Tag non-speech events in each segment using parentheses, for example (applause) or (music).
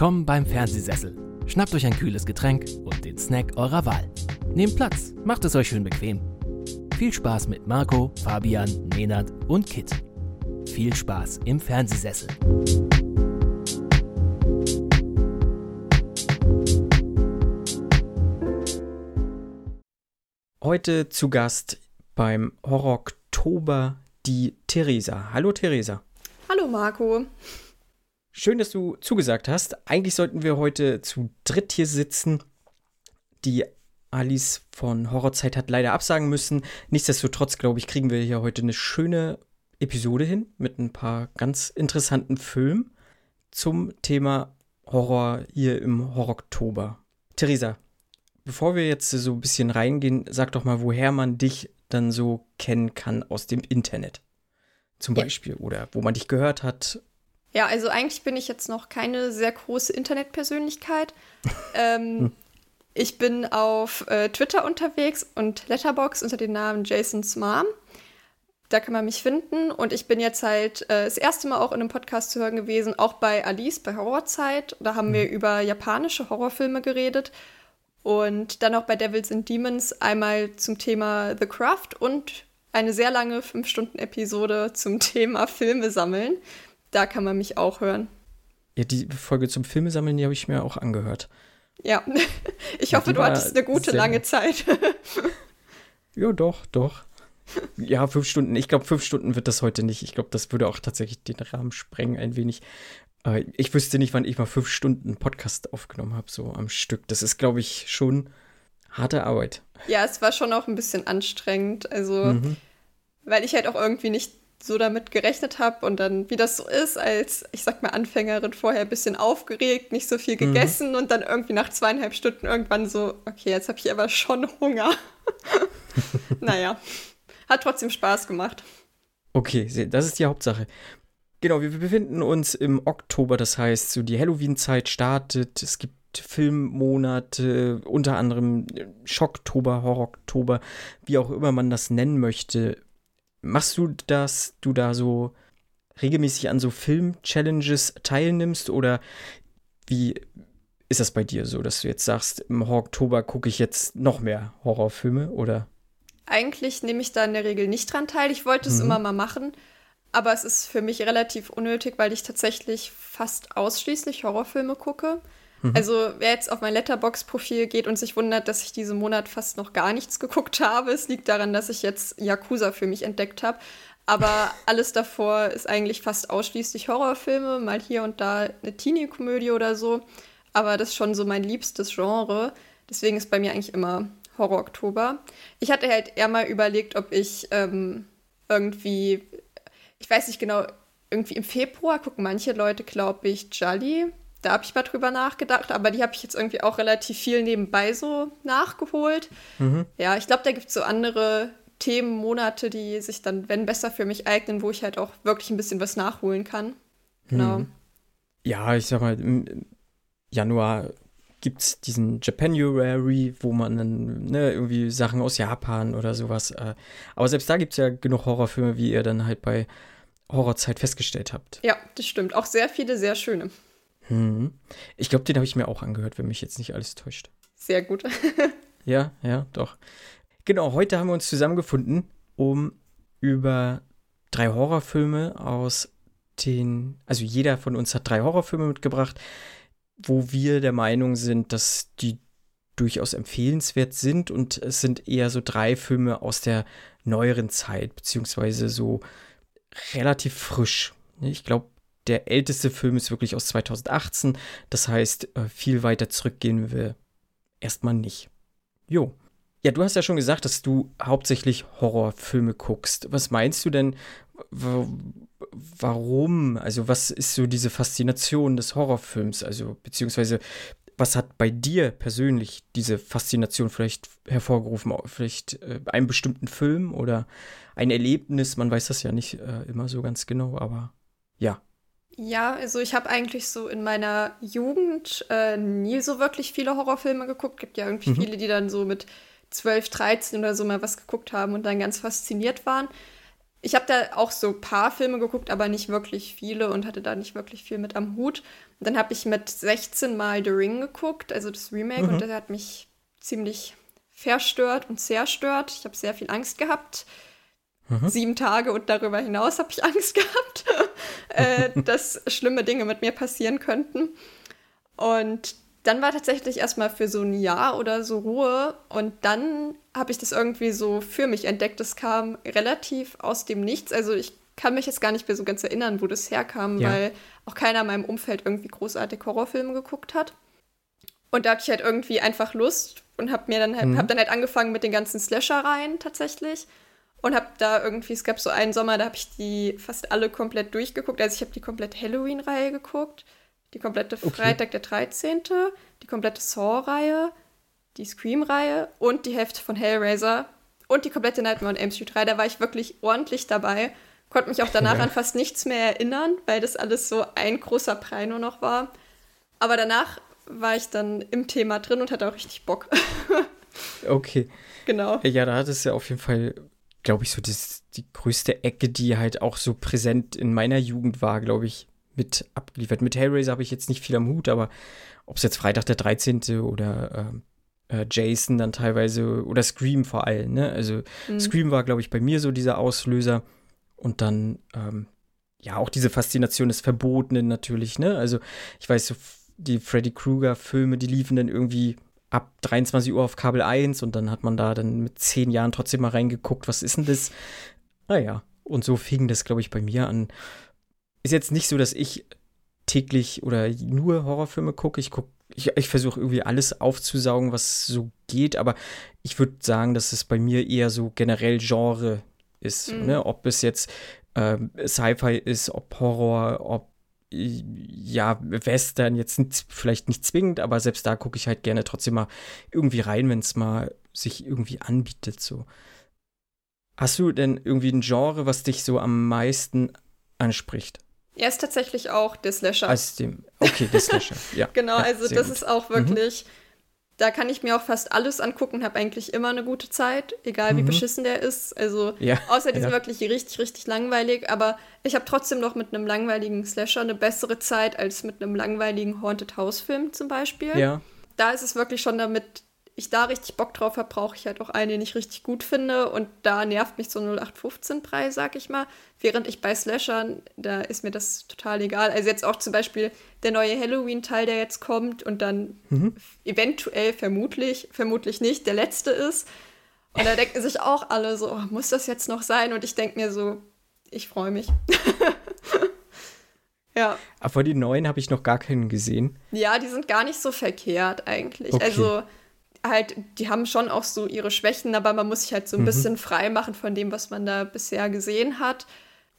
Willkommen beim Fernsehsessel. Schnappt euch ein kühles Getränk und den Snack eurer Wahl. Nehmt Platz, macht es euch schön bequem. Viel Spaß mit Marco, Fabian, Nenad und Kit. Viel Spaß im Fernsehsessel. Heute zu Gast beim Horror Oktober die Theresa. Hallo Theresa. Hallo Marco. Schön, dass du zugesagt hast. Eigentlich sollten wir heute zu dritt hier sitzen. Die Alice von Horrorzeit hat leider absagen müssen. Nichtsdestotrotz, glaube ich, kriegen wir hier heute eine schöne Episode hin mit ein paar ganz interessanten Filmen zum Thema Horror hier im Horror-Oktober. Theresa, bevor wir jetzt so ein bisschen reingehen, sag doch mal, woher man dich dann so kennen kann aus dem Internet. Zum ja. Beispiel. Oder wo man dich gehört hat ja, also eigentlich bin ich jetzt noch keine sehr große Internetpersönlichkeit. (laughs) ähm, hm. Ich bin auf äh, Twitter unterwegs und Letterbox unter dem Namen Jason's Mom. Da kann man mich finden. Und ich bin jetzt halt äh, das erste Mal auch in einem Podcast zu hören gewesen, auch bei Alice, bei Horrorzeit. Da haben mhm. wir über japanische Horrorfilme geredet. Und dann auch bei Devils and Demons einmal zum Thema The Craft und eine sehr lange 5-Stunden-Episode zum Thema Filme sammeln da kann man mich auch hören. Ja, die Folge zum Filme sammeln, die habe ich mir auch angehört. Ja, (laughs) ich hoffe, du hattest eine gute lange Zeit. ja, doch, doch. (laughs) Ja, fünf Stunden. Ich glaube, fünf Stunden wird das heute nicht. Ich glaube, das würde auch tatsächlich den Rahmen sprengen, ein wenig. ich wüsste nicht, wann ich mal fünf Stunden Podcast aufgenommen habe, so am Stück. Das ist, glaube ich, schon harte Arbeit. Ja, es war schon auch ein bisschen anstrengend. Also, mhm. weil ich halt auch irgendwie nicht so damit gerechnet habe und dann, wie das so ist, als, ich sag mal, Anfängerin vorher ein bisschen aufgeregt, nicht so viel mhm. gegessen mhm. und dann irgendwie nach zweieinhalb Stunden irgendwann so, okay, jetzt habe ich aber schon Hunger. (laughs) naja, hat trotzdem Spaß gemacht. Okay, das ist die Hauptsache. Genau, wir befinden uns im Oktober, das heißt, so die Halloween-Zeit startet. Es gibt Filmmonate, unter anderem Schocktober, Horror-Oktober, wie auch immer man das nennen möchte. Machst du das, du da so regelmäßig an so Film-Challenges teilnimmst oder wie ist das bei dir so, dass du jetzt sagst, im Oktober gucke ich jetzt noch mehr Horrorfilme oder? Eigentlich nehme ich da in der Regel nicht dran teil. Ich wollte es mhm. immer mal machen, aber es ist für mich relativ unnötig, weil ich tatsächlich fast ausschließlich Horrorfilme gucke. Mhm. Also wer jetzt auf mein Letterbox-Profil geht und sich wundert, dass ich diesen Monat fast noch gar nichts geguckt habe, es liegt daran, dass ich jetzt Yakuza für mich entdeckt habe. Aber (laughs) alles davor ist eigentlich fast ausschließlich Horrorfilme, mal hier und da eine Teenie-Komödie oder so. Aber das ist schon so mein liebstes Genre. Deswegen ist bei mir eigentlich immer Horror-Oktober. Ich hatte halt eher mal überlegt, ob ich ähm, irgendwie, ich weiß nicht genau, irgendwie im Februar gucken manche Leute, glaube ich, Jolly da habe ich mal drüber nachgedacht, aber die habe ich jetzt irgendwie auch relativ viel nebenbei so nachgeholt. Mhm. Ja, ich glaube, da gibt es so andere Themenmonate, die sich dann, wenn besser für mich eignen, wo ich halt auch wirklich ein bisschen was nachholen kann. Genau. Mhm. Ja, ich sag mal, im Januar gibt es diesen Japanuary, wo man dann ne, irgendwie Sachen aus Japan oder sowas. Äh, aber selbst da gibt es ja genug Horrorfilme, wie ihr dann halt bei Horrorzeit festgestellt habt. Ja, das stimmt. Auch sehr viele, sehr schöne. Hm. Ich glaube, den habe ich mir auch angehört, wenn mich jetzt nicht alles täuscht. Sehr gut. (laughs) ja, ja, doch. Genau, heute haben wir uns zusammengefunden, um über drei Horrorfilme aus den, also jeder von uns hat drei Horrorfilme mitgebracht, wo wir der Meinung sind, dass die durchaus empfehlenswert sind und es sind eher so drei Filme aus der neueren Zeit, beziehungsweise so relativ frisch. Ich glaube, der älteste Film ist wirklich aus 2018. Das heißt, äh, viel weiter zurückgehen wir erstmal nicht. Jo. Ja, du hast ja schon gesagt, dass du hauptsächlich Horrorfilme guckst. Was meinst du denn, warum? Also, was ist so diese Faszination des Horrorfilms? Also, beziehungsweise, was hat bei dir persönlich diese Faszination vielleicht hervorgerufen? Vielleicht äh, einen bestimmten Film oder ein Erlebnis? Man weiß das ja nicht äh, immer so ganz genau, aber ja. Ja, also ich habe eigentlich so in meiner Jugend äh, nie so wirklich viele Horrorfilme geguckt. Gibt ja irgendwie mhm. viele, die dann so mit 12, 13 oder so mal was geguckt haben und dann ganz fasziniert waren. ich habe da auch so ein paar Filme geguckt, aber nicht wirklich viele und hatte da nicht wirklich viel mit am Hut. Und dann habe ich mit 16 Mal The Ring geguckt, also das Remake, mhm. und das hat mich ziemlich verstört und zerstört. Ich habe sehr viel Angst gehabt. Mhm. Sieben Tage und darüber hinaus habe ich (laughs) Angst gehabt, äh, (laughs) dass schlimme Dinge mit mir passieren könnten. Und dann war tatsächlich erstmal für so ein Jahr oder so Ruhe und dann habe ich das irgendwie so für mich entdeckt. Das kam relativ aus dem Nichts. Also ich kann mich jetzt gar nicht mehr so ganz erinnern, wo das herkam, ja. weil auch keiner in meinem Umfeld irgendwie großartig Horrorfilme geguckt hat. Und da hatte ich halt irgendwie einfach Lust und habe mir dann halt, mhm. hab dann halt angefangen mit den ganzen Slasher-Reihen tatsächlich und habe da irgendwie, es gab so einen Sommer, da habe ich die fast alle komplett durchgeguckt. Also ich habe die komplette Halloween-Reihe geguckt die komplette Freitag okay. der 13., die komplette Saw-Reihe, die Scream-Reihe und die Hälfte von Hellraiser und die komplette Nightmare on Elm Street 3. Da war ich wirklich ordentlich dabei. Konnte mich auch danach ja. an fast nichts mehr erinnern, weil das alles so ein großer Brei nur noch war. Aber danach war ich dann im Thema drin und hatte auch richtig Bock. (laughs) okay. Genau. Ja, da hat es ja auf jeden Fall, glaube ich, so das, die größte Ecke, die halt auch so präsent in meiner Jugend war, glaube ich mit abgeliefert. Mit Hellraiser habe ich jetzt nicht viel am Hut, aber ob es jetzt Freitag der 13. oder äh, äh, Jason dann teilweise oder Scream vor allem, ne? Also mhm. Scream war, glaube ich, bei mir so dieser Auslöser. Und dann, ähm, ja, auch diese Faszination des Verbotenen natürlich, ne? Also ich weiß, so die Freddy Krueger-Filme, die liefen dann irgendwie ab 23 Uhr auf Kabel 1 und dann hat man da dann mit zehn Jahren trotzdem mal reingeguckt, was ist denn das? Naja, und so fing das, glaube ich, bei mir an ist jetzt nicht so, dass ich täglich oder nur Horrorfilme gucke. Ich gucke, ich, ich versuche irgendwie alles aufzusaugen, was so geht, aber ich würde sagen, dass es bei mir eher so generell Genre ist. Mhm. Ne? Ob es jetzt äh, Sci-Fi ist, ob Horror, ob ja, Western jetzt nicht, vielleicht nicht zwingend, aber selbst da gucke ich halt gerne trotzdem mal irgendwie rein, wenn es mal sich irgendwie anbietet. So. Hast du denn irgendwie ein Genre, was dich so am meisten anspricht? Er ist tatsächlich auch der Slasher. Als dem, okay, der Slasher, ja. (laughs) genau, ja, also das gut. ist auch wirklich, mhm. Da kann ich mir auch fast alles angucken, habe eigentlich immer eine gute Zeit, egal wie mhm. beschissen der ist. Also, ja, außer die sind wirklich richtig, richtig langweilig, aber ich habe trotzdem noch mit einem langweiligen Slasher eine bessere Zeit als mit einem langweiligen Haunted House Film zum Beispiel. Ja. Da ist es wirklich schon damit ich da richtig Bock drauf habe, brauche ich halt auch einen, den ich richtig gut finde. Und da nervt mich so 0815-Preis, sag ich mal. Während ich bei Slashern, da ist mir das total egal. Also jetzt auch zum Beispiel der neue Halloween-Teil, der jetzt kommt und dann mhm. eventuell, vermutlich, vermutlich nicht, der letzte ist. Und da denken sich auch alle so, oh, muss das jetzt noch sein? Und ich denke mir so, ich freue mich. (laughs) ja. Aber die neuen habe ich noch gar keinen gesehen. Ja, die sind gar nicht so verkehrt eigentlich. Okay. Also halt, die haben schon auch so ihre Schwächen, aber man muss sich halt so ein mhm. bisschen frei machen von dem, was man da bisher gesehen hat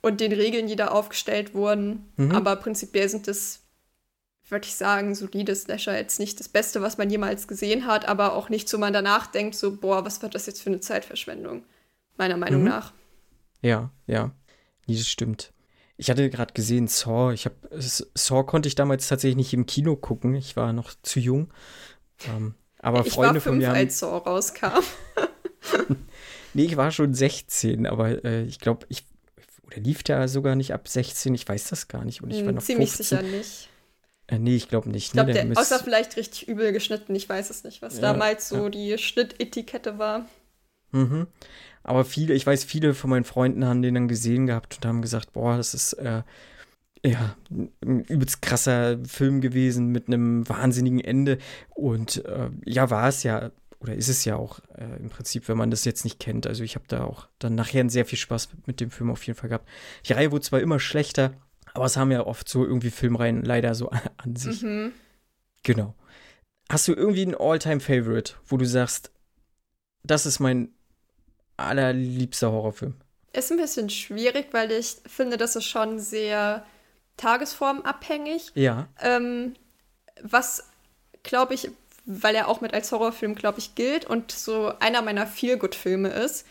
und den Regeln, die da aufgestellt wurden. Mhm. Aber prinzipiell sind das, würde ich sagen, solide Slasher jetzt nicht das Beste, was man jemals gesehen hat, aber auch nicht so, man danach denkt, so, boah, was wird das jetzt für eine Zeitverschwendung? Meiner Meinung mhm. nach. Ja, ja. Nee, das stimmt. Ich hatte gerade gesehen, Saw. Ich habe Saw konnte ich damals tatsächlich nicht im Kino gucken. Ich war noch zu jung. Ähm, aber ich Freunde war fünf, von mir haben, als Saw rauskam. (laughs) nee, ich war schon 16, aber äh, ich glaube, ich oder lief der sogar nicht ab 16, ich weiß das gar nicht. Und ich war hm, noch Ziemlich 15. sicher nicht. Äh, nee, ich glaube nicht. Ich glaube, nee, der, außer vielleicht richtig übel geschnitten, ich weiß es nicht, was ja, damals so ja. die Schnittetikette war. Mhm. Aber viele, ich weiß, viele von meinen Freunden haben den dann gesehen gehabt und haben gesagt, boah, das ist äh, ja, ein übelst krasser Film gewesen mit einem wahnsinnigen Ende. Und äh, ja, war es ja, oder ist es ja auch äh, im Prinzip, wenn man das jetzt nicht kennt. Also ich habe da auch dann nachher sehr viel Spaß mit, dem Film auf jeden Fall gehabt. Die Reihe wurde zwar immer schlechter, aber es haben ja oft so irgendwie Filmreihen leider so an, (laughs) an sich. Mhm. Genau. Hast du irgendwie einen All-Time-Favorite, wo du sagst, das ist mein allerliebster Horrorfilm? Ist ein bisschen schwierig, weil ich finde, das ist schon sehr tagesformabhängig. Ja. Ähm, was, glaube ich, weil er auch mit als Horrorfilm, glaube ich, gilt und so einer meiner Feel-Good-Filme ist,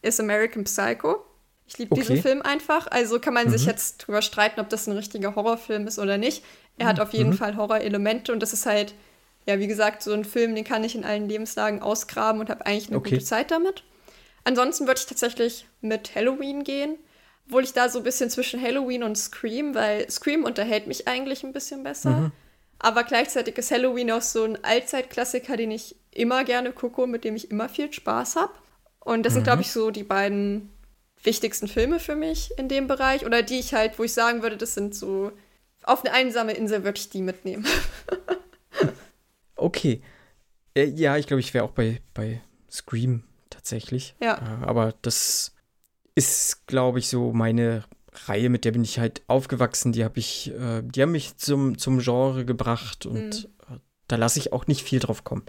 ist American Psycho. Ich liebe okay. diesen Film einfach. Also kann man mhm. sich jetzt drüber streiten, ob das ein richtiger Horrorfilm ist oder nicht. Er hat auf jeden mhm. Fall Horrorelemente und das ist halt, ja, wie gesagt, so ein Film, den kann ich in allen Lebenslagen ausgraben und habe eigentlich eine okay. gute Zeit damit. Ansonsten würde ich tatsächlich mit Halloween gehen Obwohl ich da so ein bisschen zwischen Halloween und Scream, weil Scream unterhält mich eigentlich ein bisschen besser. Mhm. Aber gleichzeitig ist Halloween auch so ein Allzeitklassiker, den ich immer gerne gucke und mit dem ich immer viel Spaß habe. Und das mhm. sind, glaube ich, so die beiden wichtigsten Filme für mich in dem Bereich. Oder die ich halt, wo ich sagen würde, das sind so auf eine einsame Insel würde ich die mitnehmen. (laughs) okay. Äh, ja, ich glaube, ich wäre auch bei, bei Scream tatsächlich. Ja. Äh, aber das ist, glaube ich, so meine Reihe, mit der bin ich halt aufgewachsen. Die habe ich, äh, die haben mich zum, zum Genre gebracht und mhm. da lasse ich auch nicht viel drauf kommen.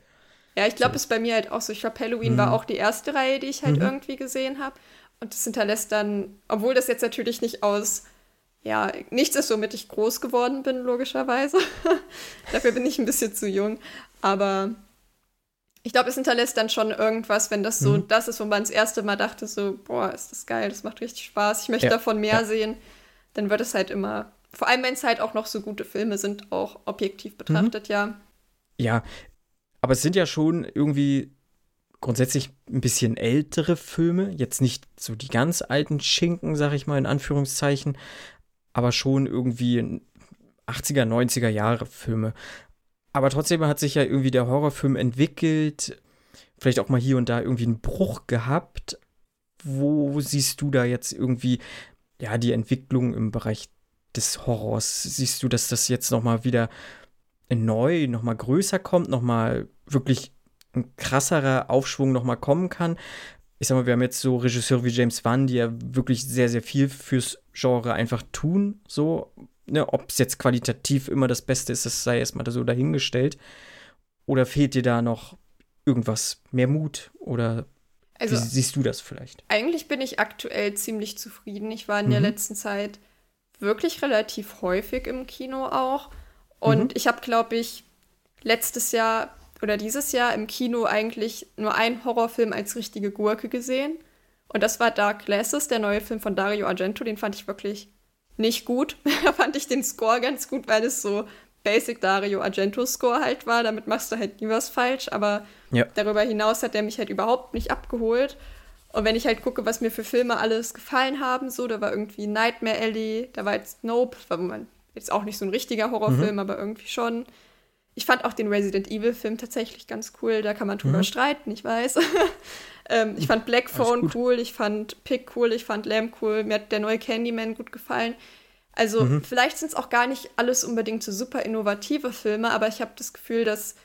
Ja, ich glaube, so. es ist bei mir halt auch so. Ich glaube, Halloween mhm. war auch die erste Reihe, die ich halt mhm. irgendwie gesehen habe. Und das hinterlässt dann, obwohl das jetzt natürlich nicht aus, ja, nichts ist, womit ich groß geworden bin, logischerweise. (laughs) Dafür bin ich ein bisschen zu jung. Aber ich glaube, es hinterlässt dann schon irgendwas, wenn das so mhm. das ist, wo man das erste Mal dachte, so, boah, ist das geil, das macht richtig Spaß, ich möchte ja, davon mehr ja. sehen, dann wird es halt immer, vor allem wenn es halt auch noch so gute Filme sind, auch objektiv betrachtet, mhm. ja. Ja, aber es sind ja schon irgendwie grundsätzlich ein bisschen ältere Filme, jetzt nicht so die ganz alten Schinken, sag ich mal in Anführungszeichen, aber schon irgendwie 80er, 90er Jahre Filme. Aber trotzdem hat sich ja irgendwie der Horrorfilm entwickelt, vielleicht auch mal hier und da irgendwie einen Bruch gehabt. Wo siehst du da jetzt irgendwie ja die Entwicklung im Bereich des Horrors? Siehst du, dass das jetzt noch mal wieder neu, noch mal größer kommt, noch mal wirklich ein krasserer Aufschwung noch mal kommen kann? Ich sag mal, wir haben jetzt so Regisseure wie James Wan, die ja wirklich sehr, sehr viel fürs Genre einfach tun, so ne, ob es jetzt qualitativ immer das Beste ist, das sei erstmal so dahingestellt. Oder fehlt dir da noch irgendwas, mehr Mut? Oder also, wie siehst du das vielleicht? Eigentlich bin ich aktuell ziemlich zufrieden. Ich war in mhm. der letzten Zeit wirklich relativ häufig im Kino auch. Und mhm. ich habe, glaube ich, letztes Jahr oder dieses Jahr im Kino eigentlich nur einen Horrorfilm als richtige Gurke gesehen. Und das war Dark Glasses, der neue Film von Dario Argento. Den fand ich wirklich nicht gut. (laughs) da fand ich den Score ganz gut, weil es so Basic Dario Argento Score halt war. Damit machst du halt nie was falsch. Aber ja. darüber hinaus hat der mich halt überhaupt nicht abgeholt. Und wenn ich halt gucke, was mir für Filme alles gefallen haben, so, da war irgendwie Nightmare Alley, da war jetzt Nope, war man jetzt auch nicht so ein richtiger Horrorfilm, mhm. aber irgendwie schon. Ich fand auch den Resident Evil Film tatsächlich ganz cool, da kann man drüber mhm. streiten, ich weiß. (laughs) Ähm, ich fand Black Phone cool, ich fand Pick cool, ich fand Lamb cool, mir hat der neue Candyman gut gefallen. Also mhm. vielleicht sind es auch gar nicht alles unbedingt so super innovative Filme, aber ich habe das Gefühl, dass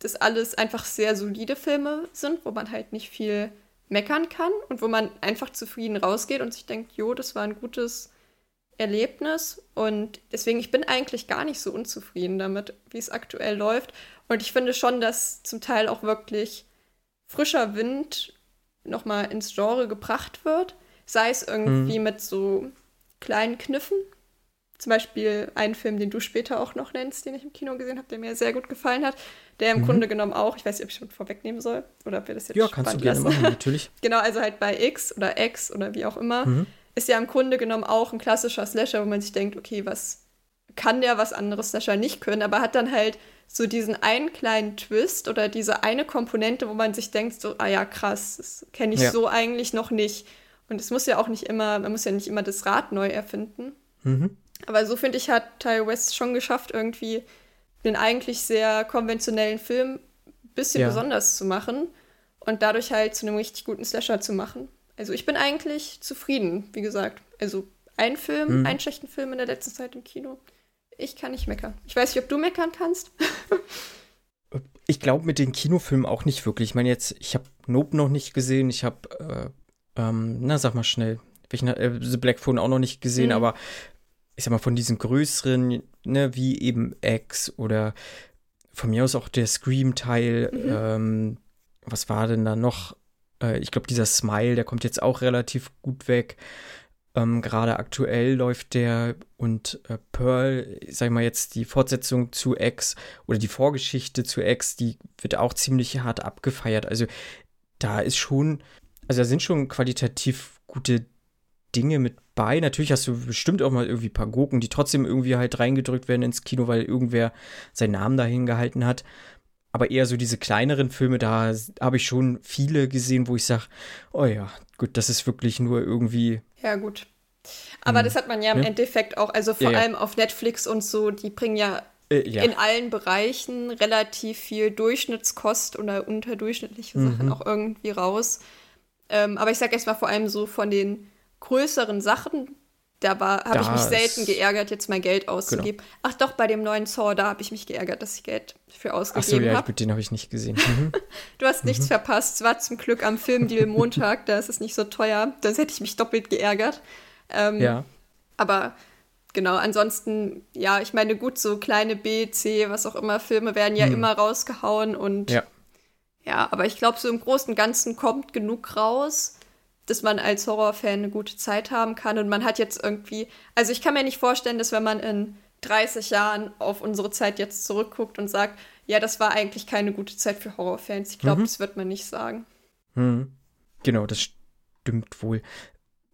das alles einfach sehr solide Filme sind, wo man halt nicht viel meckern kann und wo man einfach zufrieden rausgeht und sich denkt, jo, das war ein gutes Erlebnis und deswegen, ich bin eigentlich gar nicht so unzufrieden damit, wie es aktuell läuft und ich finde schon, dass zum Teil auch wirklich frischer Wind nochmal ins Genre gebracht wird. Sei es irgendwie mhm. mit so kleinen Kniffen. Zum Beispiel einen Film, den du später auch noch nennst, den ich im Kino gesehen habe, der mir sehr gut gefallen hat. Der im mhm. Grunde genommen auch, ich weiß nicht, ob ich schon vorwegnehmen soll oder ob wir das jetzt Ja, kannst du gerne lassen. machen, natürlich. (laughs) genau, also halt bei X oder X oder wie auch immer, mhm. ist ja im Grunde genommen auch ein klassischer Slasher, wo man sich denkt, okay, was kann der, was anderes Slasher nicht können, aber hat dann halt so diesen einen kleinen Twist oder diese eine Komponente, wo man sich denkt, so, ah ja, krass, das kenne ich ja. so eigentlich noch nicht. Und es muss ja auch nicht immer, man muss ja nicht immer das Rad neu erfinden. Mhm. Aber so finde ich, hat Ty West schon geschafft, irgendwie einen eigentlich sehr konventionellen Film ein bisschen ja. besonders zu machen und dadurch halt zu einem richtig guten Slasher zu machen. Also ich bin eigentlich zufrieden, wie gesagt. Also ein Film, mhm. einen schlechten Film in der letzten Zeit im Kino. Ich kann nicht meckern. Ich weiß nicht, ob du meckern kannst. (laughs) ich glaube mit den Kinofilmen auch nicht wirklich. Ich meine jetzt, ich habe Nope noch nicht gesehen. Ich habe, äh, ähm, na sag mal schnell, welchen, äh, The Black Phone auch noch nicht gesehen, mhm. aber ich sag mal von diesen größeren, ne, wie eben X oder von mir aus auch der Scream-Teil. Mhm. Ähm, was war denn da noch? Äh, ich glaube, dieser Smile, der kommt jetzt auch relativ gut weg. Ähm, Gerade aktuell läuft der und äh, Pearl, sag ich mal jetzt die Fortsetzung zu X oder die Vorgeschichte zu X, die wird auch ziemlich hart abgefeiert. Also da ist schon, also da sind schon qualitativ gute Dinge mit bei. Natürlich hast du bestimmt auch mal irgendwie ein paar Gurken, die trotzdem irgendwie halt reingedrückt werden ins Kino, weil irgendwer seinen Namen dahin gehalten hat. Aber eher so diese kleineren Filme, da habe ich schon viele gesehen, wo ich sage, oh ja, gut, das ist wirklich nur irgendwie ja, gut. Aber hm. das hat man ja im ja. Endeffekt auch, also vor ja, allem auf Netflix und so, die bringen ja, äh, in allen Bereichen relativ viel Durchschnittskost oder unterdurchschnittliche mhm. Sachen auch irgendwie raus. Ähm, aber ich sage jetzt mal vor allem so von den größeren Sachen, da habe ich mich selten geärgert, jetzt mein Geld auszugeben. Genau. Ach doch, bei dem neuen Saw, da habe ich mich geärgert, dass ich Geld für ausgegeben habe. Ach so, ja, hab. den habe ich nicht gesehen. Mhm. (laughs) du hast nichts mhm. verpasst. Es war zum Glück am Filmdeal Montag, da ist es nicht so teuer. Das hätte ich mich doppelt geärgert. Ähm, ja. Aber genau, ansonsten, ja, ich meine, gut, so kleine B, C, was auch immer, Filme werden ja mhm. immer rausgehauen und ja, ja aber ich glaube, so im Großen und Ganzen kommt genug raus dass man als Horrorfan eine gute Zeit haben kann. Und man hat jetzt irgendwie, also ich kann mir nicht vorstellen, dass wenn man in 30 Jahren auf unsere Zeit jetzt zurückguckt und sagt, ja, das war eigentlich keine gute Zeit für Horrorfans. Ich glaube, mhm. das wird man nicht sagen. Mhm. Genau, das stimmt wohl.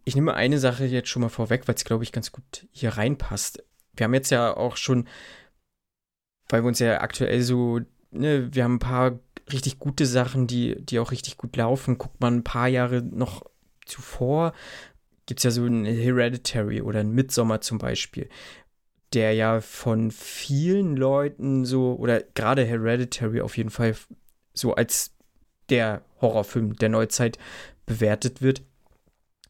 Ich nehme eine Sache jetzt schon mal vorweg, weil es, glaube ich, ganz gut hier reinpasst. Wir haben jetzt ja auch schon, weil wir uns ja aktuell so, ne, wir haben ein paar richtig gute Sachen, die, die auch richtig gut laufen. Guckt man ein paar Jahre noch zuvor gibt es ja so ein Hereditary oder ein Midsommer zum Beispiel, der ja von vielen Leuten so, oder gerade Hereditary auf jeden Fall so als der Horrorfilm der Neuzeit bewertet wird.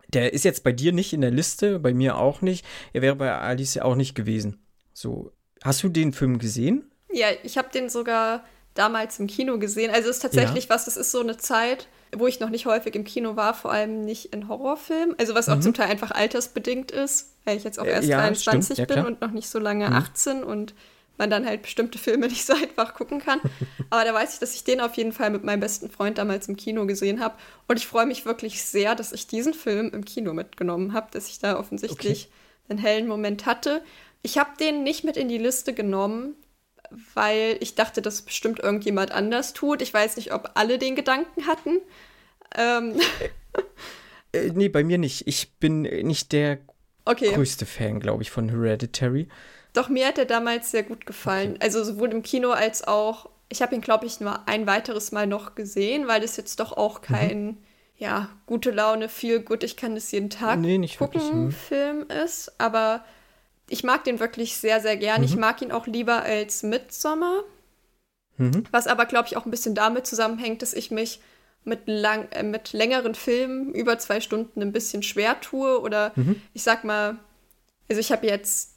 Der ist jetzt bei dir nicht in der Liste, bei mir auch nicht. Er wäre bei Alice auch nicht gewesen. So, hast du den Film gesehen? Ja, ich habe den sogar damals im Kino gesehen. Also es ist tatsächlich ja. was, das ist so eine Zeit, wo ich noch nicht häufig im Kino war, vor allem nicht in Horrorfilmen. Also was auch mhm. zum Teil einfach altersbedingt ist, weil ich jetzt auch äh, erst ja, 23 ja, bin und noch nicht so lange mhm. 18 und man dann halt bestimmte Filme (laughs) nicht so einfach gucken kann. (laughs) Aber da weiß ich, dass ich den auf jeden Fall mit meinem besten Freund damals im Kino gesehen habe. Und ich freue mich wirklich sehr, dass ich diesen Film im Kino mitgenommen habe, dass ich da offensichtlich okay. einen hellen Moment hatte. Ich habe den nicht mit in die Liste genommen, weil ich dachte, dass bestimmt irgendjemand anders tut. Ich weiß nicht, ob alle den Gedanken hatten. Ähm. (laughs) Äh, nee, bei mir nicht. Ich bin nicht der okay. größte Fan, glaube ich, von Hereditary. Doch, mir hat er damals sehr gut gefallen. Okay. Also sowohl im Kino als auch, ich habe ihn, glaube ich, nur ein weiteres Mal noch gesehen, weil es jetzt doch auch mhm. kein, mhm. ja, gute Laune, viel gut, ich kann es jeden Tag nee, gucken, wirklich, hm. Film ist. Aber ich mag den wirklich sehr, sehr gern. Mhm. Ich mag ihn auch lieber als Midsommer. Mhm. Was aber, glaube ich, auch ein bisschen damit zusammenhängt, dass ich mich mit, lang, äh, mit längeren Filmen über zwei Stunden ein bisschen schwer tue. Oder mhm. ich sag mal, also ich habe jetzt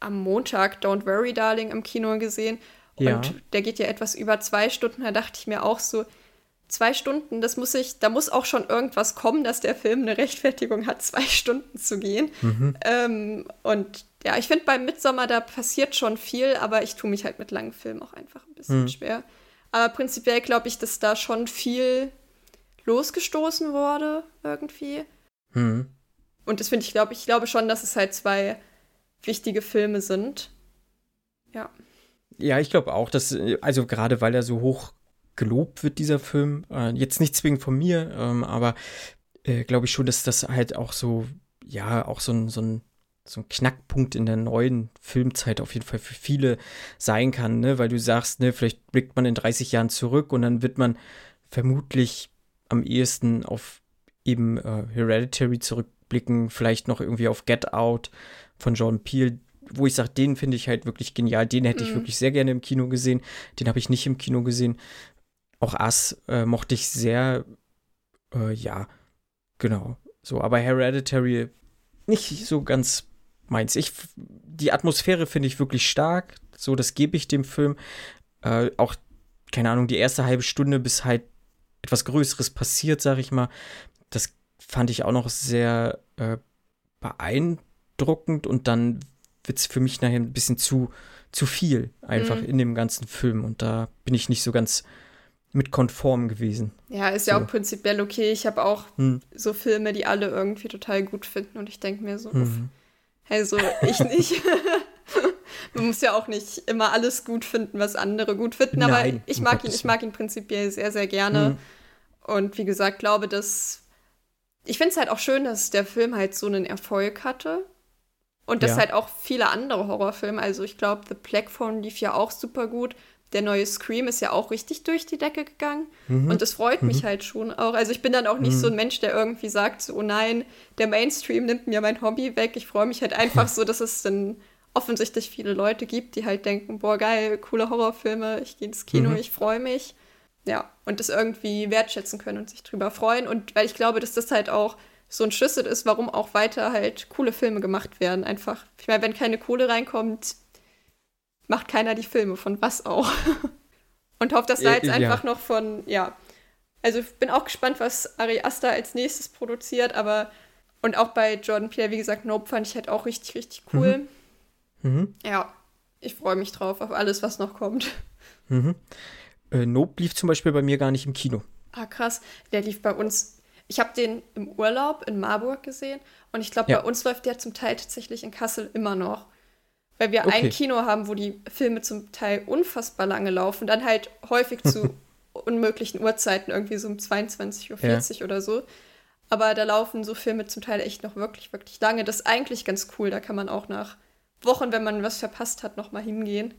am Montag Don't Worry Darling im Kino gesehen. Ja. Und der geht ja etwas über zwei Stunden. Da dachte ich mir auch so, zwei Stunden, das muss ich, da muss auch schon irgendwas kommen, dass der Film eine Rechtfertigung hat, (laughs) zwei Stunden zu gehen. Mhm. Ähm, und ja, ich finde beim Midsommer, da passiert schon viel, aber ich tue mich halt mit langen Filmen auch einfach ein bisschen mhm. schwer. Aber prinzipiell glaube ich, dass da schon viel losgestoßen wurde, irgendwie. Mhm. Und das finde ich, glaube ich, glaube schon, dass es halt zwei wichtige Filme sind. Ja. Ja, ich glaube auch, dass, also gerade weil er so hoch gelobt wird, dieser Film, äh, jetzt nicht zwingend von mir, ähm, aber äh, glaube ich schon, dass das halt auch so, ja, auch so ein, so ein so ein Knackpunkt in der neuen Filmzeit auf jeden Fall für viele sein kann, ne? weil du sagst, ne, vielleicht blickt man in 30 Jahren zurück und dann wird man vermutlich am ehesten auf eben äh, Hereditary zurückblicken, vielleicht noch irgendwie auf Get Out von John Peel, wo ich sage, den finde ich halt wirklich genial, den hätte mhm. ich wirklich sehr gerne im Kino gesehen, den habe ich nicht im Kino gesehen. Auch Ass äh, mochte ich sehr, äh, ja, genau, so, aber Hereditary nicht so ganz meins. Ich, die Atmosphäre finde ich wirklich stark, so, das gebe ich dem Film. Äh, auch, keine Ahnung, die erste halbe Stunde, bis halt etwas Größeres passiert, sag ich mal. Das fand ich auch noch sehr äh, beeindruckend und dann wird es für mich nachher ein bisschen zu, zu viel einfach mhm. in dem ganzen Film und da bin ich nicht so ganz mit konform gewesen. Ja, ist so. ja auch prinzipiell okay. Ich habe auch mhm. so Filme, die alle irgendwie total gut finden und ich denke mir so, mhm. also ich nicht. (laughs) Man muss ja auch nicht immer alles gut finden, was andere gut finden, Nein, aber ich mag ihn, ich mag ihn prinzipiell sehr, sehr gerne. Mhm. Und wie gesagt, glaube, dass. Ich finde es halt auch schön, dass der Film halt so einen Erfolg hatte. Und dass ja. halt auch viele andere Horrorfilme, also ich glaube, The Black Phone lief ja auch super gut. Der neue Scream ist ja auch richtig durch die Decke gegangen. Mhm. Und das freut mich mhm. halt schon auch. Also ich bin dann auch nicht mhm. so ein Mensch, der irgendwie sagt, so, oh nein, der Mainstream nimmt mir mein Hobby weg. Ich freue mich halt einfach (laughs) so, dass es dann offensichtlich viele Leute gibt, die halt denken, boah, geil, coole Horrorfilme, ich gehe ins Kino, mhm. ich freue mich. Ja, und das irgendwie wertschätzen können und sich drüber freuen. Und weil ich glaube, dass das halt auch so ein Schlüssel ist, warum auch weiter halt coole Filme gemacht werden. Einfach, ich meine, wenn keine Kohle reinkommt, macht keiner die Filme, von was auch. (laughs) und hofft, dass da jetzt ja. einfach noch von, ja. Also ich bin auch gespannt, was Ari Aster als nächstes produziert, aber und auch bei Jordan Peele, wie gesagt, Nope fand ich halt auch richtig, richtig cool. Mhm. Mhm. Ja, ich freue mich drauf, auf alles, was noch kommt. (laughs) Mhm. Äh, Nope lief zum Beispiel bei mir gar nicht im Kino. Ah, krass. Der lief bei uns. Ich habe den im Urlaub in Marburg gesehen und ich glaube, ja. bei uns läuft der zum Teil tatsächlich in Kassel immer noch. Weil wir okay. ein Kino haben, wo die Filme zum Teil unfassbar lange laufen, dann halt häufig zu (laughs) unmöglichen Uhrzeiten, irgendwie so um 22.40 Uhr ja. oder so. Aber da laufen so Filme zum Teil echt noch wirklich, wirklich lange. Das ist eigentlich ganz cool. Da kann man auch nach Wochen, wenn man was verpasst hat, nochmal hingehen.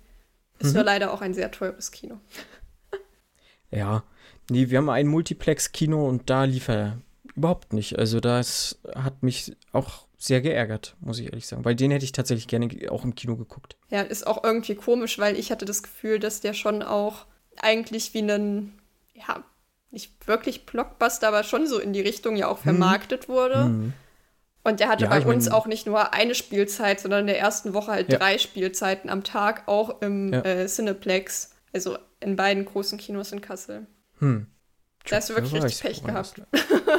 Ist mhm. nur leider auch ein sehr teures Kino. (laughs) ja, nee, wir haben ein Multiplex-Kino und da lief er überhaupt nicht. Also das hat mich auch sehr geärgert, muss ich ehrlich sagen. Weil den hätte ich tatsächlich gerne auch im Kino geguckt. Ja, ist auch irgendwie komisch, weil ich hatte das Gefühl, dass der schon auch eigentlich wie ein, ja, nicht wirklich Blockbuster, aber schon so in die Richtung ja auch mhm. vermarktet mhm. wurde. Mhm. Und der hatte ja, bei uns mein, auch nicht nur eine Spielzeit, sondern in der ersten Woche halt ja. drei Spielzeiten am Tag, auch im ja. äh, Cineplex, also in beiden großen Kinos in Kassel. Hm. Da hast du wirklich richtig Pech gehabt.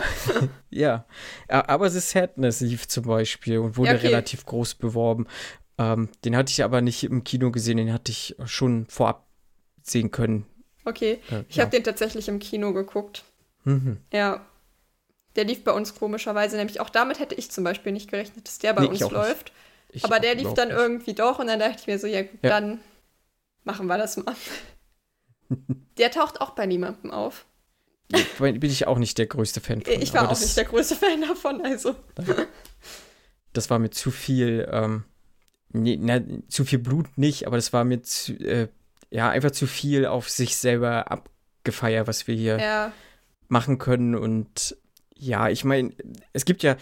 (laughs) ja, aber The Sadness lief zum Beispiel und wurde okay. relativ groß beworben. Ähm, den hatte ich aber nicht im Kino gesehen, den hatte ich schon vorab sehen können. Okay, äh, ich habe den tatsächlich im Kino geguckt. Mhm. Ja, der lief bei uns komischerweise, nämlich auch damit hätte ich zum Beispiel nicht gerechnet, dass der bei nee, uns läuft. Aber der lief dann nicht. irgendwie doch und dann dachte ich mir so, ja gut, ja. dann machen wir das mal. (laughs) der taucht auch bei niemandem auf. Bin ich auch nicht der größte Fan von. Ich war auch nicht der größte Fan davon, also. (laughs) Das war mir zu viel, ähm, nee, na, zu viel Blut nicht, aber das war mir zu, äh, ja, einfach zu viel auf sich selber abgefeiert, was wir hier ja. machen können und ja, ich meine, es gibt ja,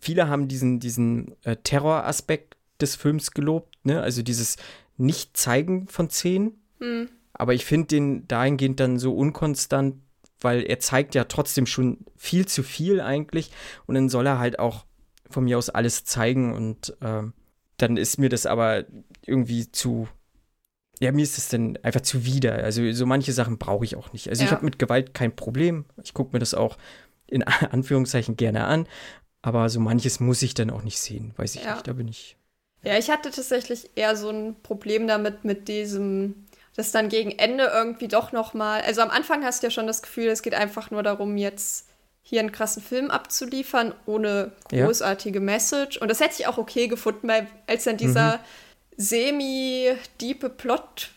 viele haben diesen, diesen äh, Terroraspekt des Films gelobt, ne? Also dieses Nicht-Zeigen von Szenen. Hm. Aber ich finde den dahingehend dann so unkonstant, weil er zeigt ja trotzdem schon viel zu viel eigentlich. Und dann soll er halt auch von mir aus alles zeigen. Und äh, dann ist mir das aber irgendwie zu. Ja, mir ist es dann einfach zuwider. Also so manche Sachen brauche ich auch nicht. Also ja. ich habe mit Gewalt kein Problem. Ich gucke mir das auch in (laughs) Anführungszeichen gerne an. Aber so manches muss ich dann auch nicht sehen, weiß ich ja. nicht. Da bin ich. Ja, ich hatte tatsächlich eher so ein Problem damit, mit diesem, dass dann gegen Ende irgendwie doch noch mal, also am Anfang hast du ja schon das Gefühl, es geht einfach nur darum, jetzt hier einen krassen Film abzuliefern, ohne großartige ja. Message. Und das hätte ich auch okay gefunden, weil als dann dieser mhm. semi-diepe Plot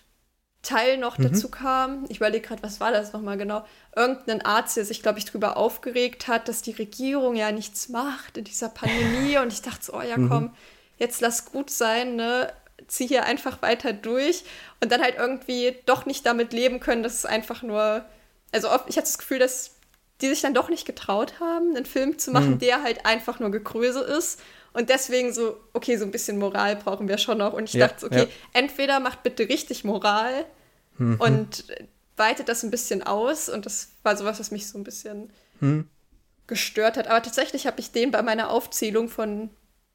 Teil noch mhm. dazu kam. Ich überlege gerade, was war das nochmal genau? Irgendein Arzt, der sich, glaube ich, darüber aufgeregt hat, dass die Regierung ja nichts macht in dieser Pandemie. (laughs) Und ich dachte so, oh ja, mhm. komm, jetzt lass gut sein, ne? Zieh hier einfach weiter durch. Und dann halt irgendwie doch nicht damit leben können, dass es einfach nur. Also oft, ich hatte das Gefühl, dass die sich dann doch nicht getraut haben, einen Film zu machen, mhm. der halt einfach nur Gekröse ist. Und deswegen so, okay, so ein bisschen Moral brauchen wir schon noch. Und ich ja, dachte, okay, ja. entweder macht bitte richtig Moral mhm. und weitet das ein bisschen aus. Und das war sowas, was mich so ein bisschen mhm. gestört hat. Aber tatsächlich habe ich den bei meiner Aufzählung von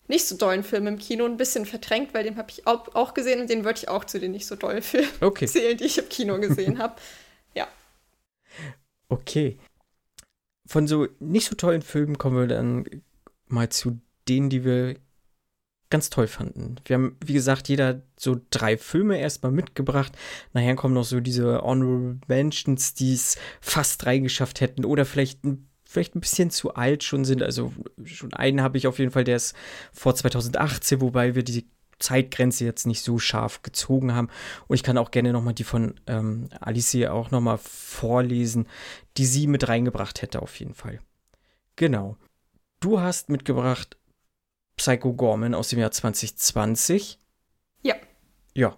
nicht so dollen Filmen im Kino ein bisschen verdrängt, weil den habe ich auch, auch, gesehen und den würde ich auch zu den nicht so dollen Filmen (laughs) okay. zählen, die ich im Kino gesehen habe. Ja. Okay. Von so nicht so tollen Filmen kommen wir dann mal zu denen, die wir ganz toll fanden. Wir haben, wie gesagt, jeder so drei Filme erstmal mitgebracht. Nachher kommen noch so diese Honorable Mentions, die es fast reingeschafft hätten oder vielleicht ein, vielleicht ein bisschen zu alt schon sind. Also schon einen habe ich auf jeden Fall, der ist vor 2018, wobei wir die Zeitgrenze jetzt nicht so scharf gezogen haben. Und ich kann auch gerne nochmal die von ähm, Alice auch nochmal vorlesen, die sie mit reingebracht hätte auf jeden Fall. Genau. Du hast mitgebracht Psycho Gorman aus dem Jahr 2020. Ja. Ja.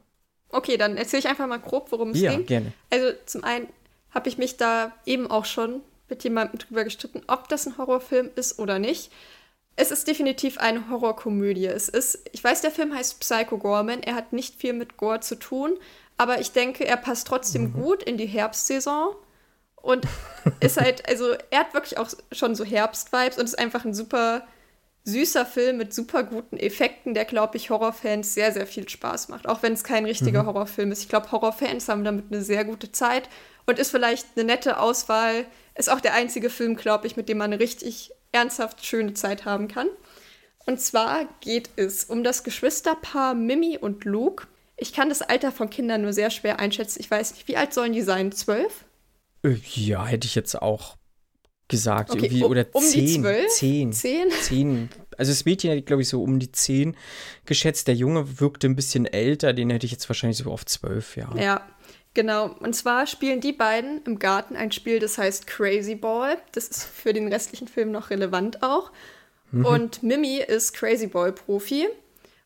Okay, dann erzähle ich einfach mal grob, worum es ja, ging. Ja, gerne. Also zum einen habe ich mich da eben auch schon mit jemandem drüber gestritten, ob das ein Horrorfilm ist oder nicht. Es ist definitiv eine Horrorkomödie. Es ist, ich weiß, der Film heißt Psycho Gorman. Er hat nicht viel mit Gore zu tun, aber ich denke, er passt trotzdem mhm. gut in die Herbstsaison und (laughs) ist halt, also er hat wirklich auch schon so Herbstvibes und ist einfach ein super süßer Film mit super guten Effekten, der, glaube ich, Horrorfans sehr, sehr viel Spaß macht. Auch wenn es kein richtiger mhm. Horrorfilm ist. Ich glaube, Horrorfans haben damit eine sehr gute Zeit und ist vielleicht eine nette Auswahl. Ist auch der einzige Film, glaube ich, mit dem man eine richtig ernsthaft schöne Zeit haben kann. Und zwar geht es um das Geschwisterpaar Mimi und Luke. Ich kann das Alter von Kindern nur sehr schwer einschätzen. Ich weiß nicht, wie alt sollen die sein? Zwölf? Äh, ja, hätte ich jetzt auch gesagt. Okay, irgendwie, um, oder um zehn. die zwölf? Zehn. Zehn? Zehn. Also das Mädchen hätte ich, glaube ich, so um die zehn geschätzt. Der Junge wirkte ein bisschen älter. Den hätte ich jetzt wahrscheinlich so auf zwölf, ja. Ja, genau. Und zwar spielen die beiden im Garten ein Spiel, das heißt Crazy Ball. Das ist für den restlichen Film noch relevant auch. Mhm. Und Mimi ist Crazy Ball Profi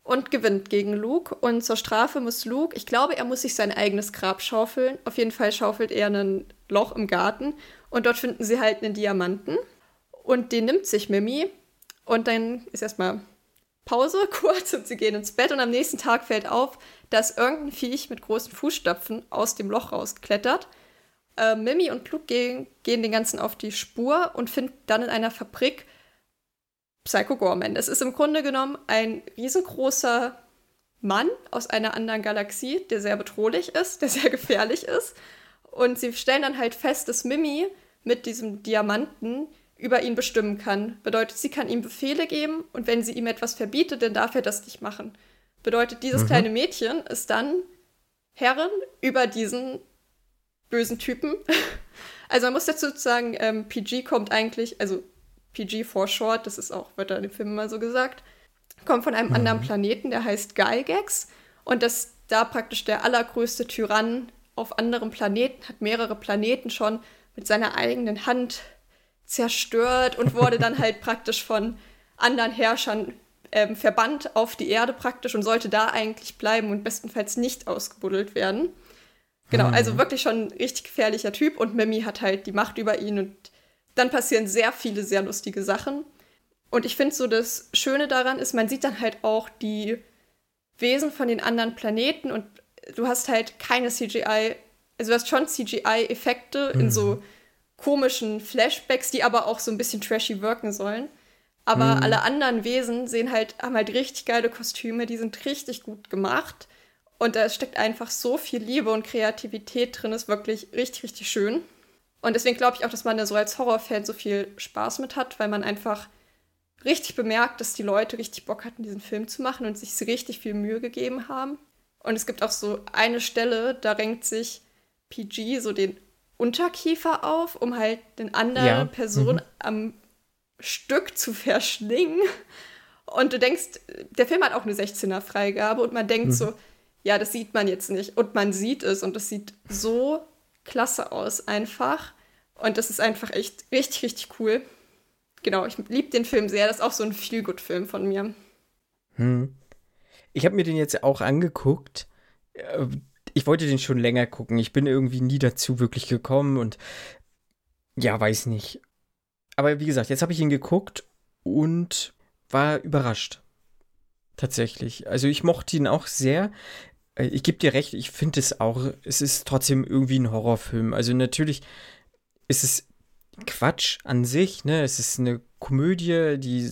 und gewinnt gegen Luke. Und zur Strafe muss Luke, ich glaube, er muss sich sein eigenes Grab schaufeln. Auf jeden Fall schaufelt er ein Loch im Garten und dort finden sie halt einen Diamanten. Und den nimmt sich Mimi. Und dann ist erstmal Pause (laughs) kurz und sie gehen ins Bett. Und am nächsten Tag fällt auf, dass irgendein Viech mit großen Fußstapfen aus dem Loch rausklettert. Äh, Mimi und Luke gehen, gehen den Ganzen auf die Spur und finden dann in einer Fabrik Psycho Gorman. Es ist im Grunde genommen ein riesengroßer Mann aus einer anderen Galaxie, der sehr bedrohlich ist, der sehr (laughs) gefährlich ist. Und sie stellen dann halt fest, dass Mimi mit diesem Diamanten über ihn bestimmen kann. Bedeutet, sie kann ihm Befehle geben und wenn sie ihm etwas verbietet, dann darf er das nicht machen. Bedeutet, dieses mhm. kleine Mädchen ist dann Herrin über diesen bösen Typen. (laughs) Also man muss dazu sagen, ähm, PG kommt eigentlich, also PG for short, das ist auch, wird da in dem Film immer so gesagt, kommt von einem mhm. anderen Planeten, der heißt Gygax. Und das da praktisch der allergrößte Tyrann auf anderen Planeten, hat mehrere Planeten schon mit seiner eigenen Hand zerstört und wurde dann halt (laughs) praktisch von anderen Herrschern ähm, verbannt auf die Erde praktisch und sollte da eigentlich bleiben und bestenfalls nicht ausgebuddelt werden. Genau, mhm. also wirklich schon ein richtig gefährlicher Typ und Mimi hat halt die Macht über ihn und dann passieren sehr viele sehr lustige Sachen. Und ich finde so, das Schöne daran ist, man sieht dann halt auch die Wesen von den anderen Planeten und du hast halt keine CGI, also du hast schon CGI-Effekte mhm. in so komischen Flashbacks, die aber auch so ein bisschen trashy wirken sollen. Aber mhm. alle anderen Wesen sehen halt, haben halt richtig geile Kostüme, die sind richtig gut gemacht. Und da steckt einfach so viel Liebe und Kreativität drin, ist wirklich richtig, richtig schön. Und deswegen glaube ich auch, dass man da so als Horrorfan so viel Spaß mit hat, weil man einfach richtig bemerkt, dass die Leute richtig Bock hatten, diesen Film zu machen und sich richtig viel Mühe gegeben haben. Und es gibt auch so eine Stelle, da renkt sich PG so den Unterkiefer auf, um halt den anderen ja. Person mhm. am Stück zu verschlingen. Und du denkst, der Film hat auch eine 16er-Freigabe und man denkt mhm. so, ja, das sieht man jetzt nicht. Und man sieht es und es sieht so klasse aus einfach. Und das ist einfach echt richtig, richtig cool. Genau, ich liebe den Film sehr. Das ist auch so ein Feel-Good-Film von mir. Hm. Ich habe mir den jetzt auch angeguckt. Ich wollte den schon länger gucken. Ich bin irgendwie nie dazu wirklich gekommen und ja, weiß nicht. Aber wie gesagt, jetzt habe ich ihn geguckt und war überrascht. Tatsächlich. Also ich mochte ihn auch sehr. Äh, ich gebe dir recht, ich finde es auch, es ist trotzdem irgendwie ein Horrorfilm. Also natürlich ist es Quatsch an sich, ne? Es ist eine Komödie, die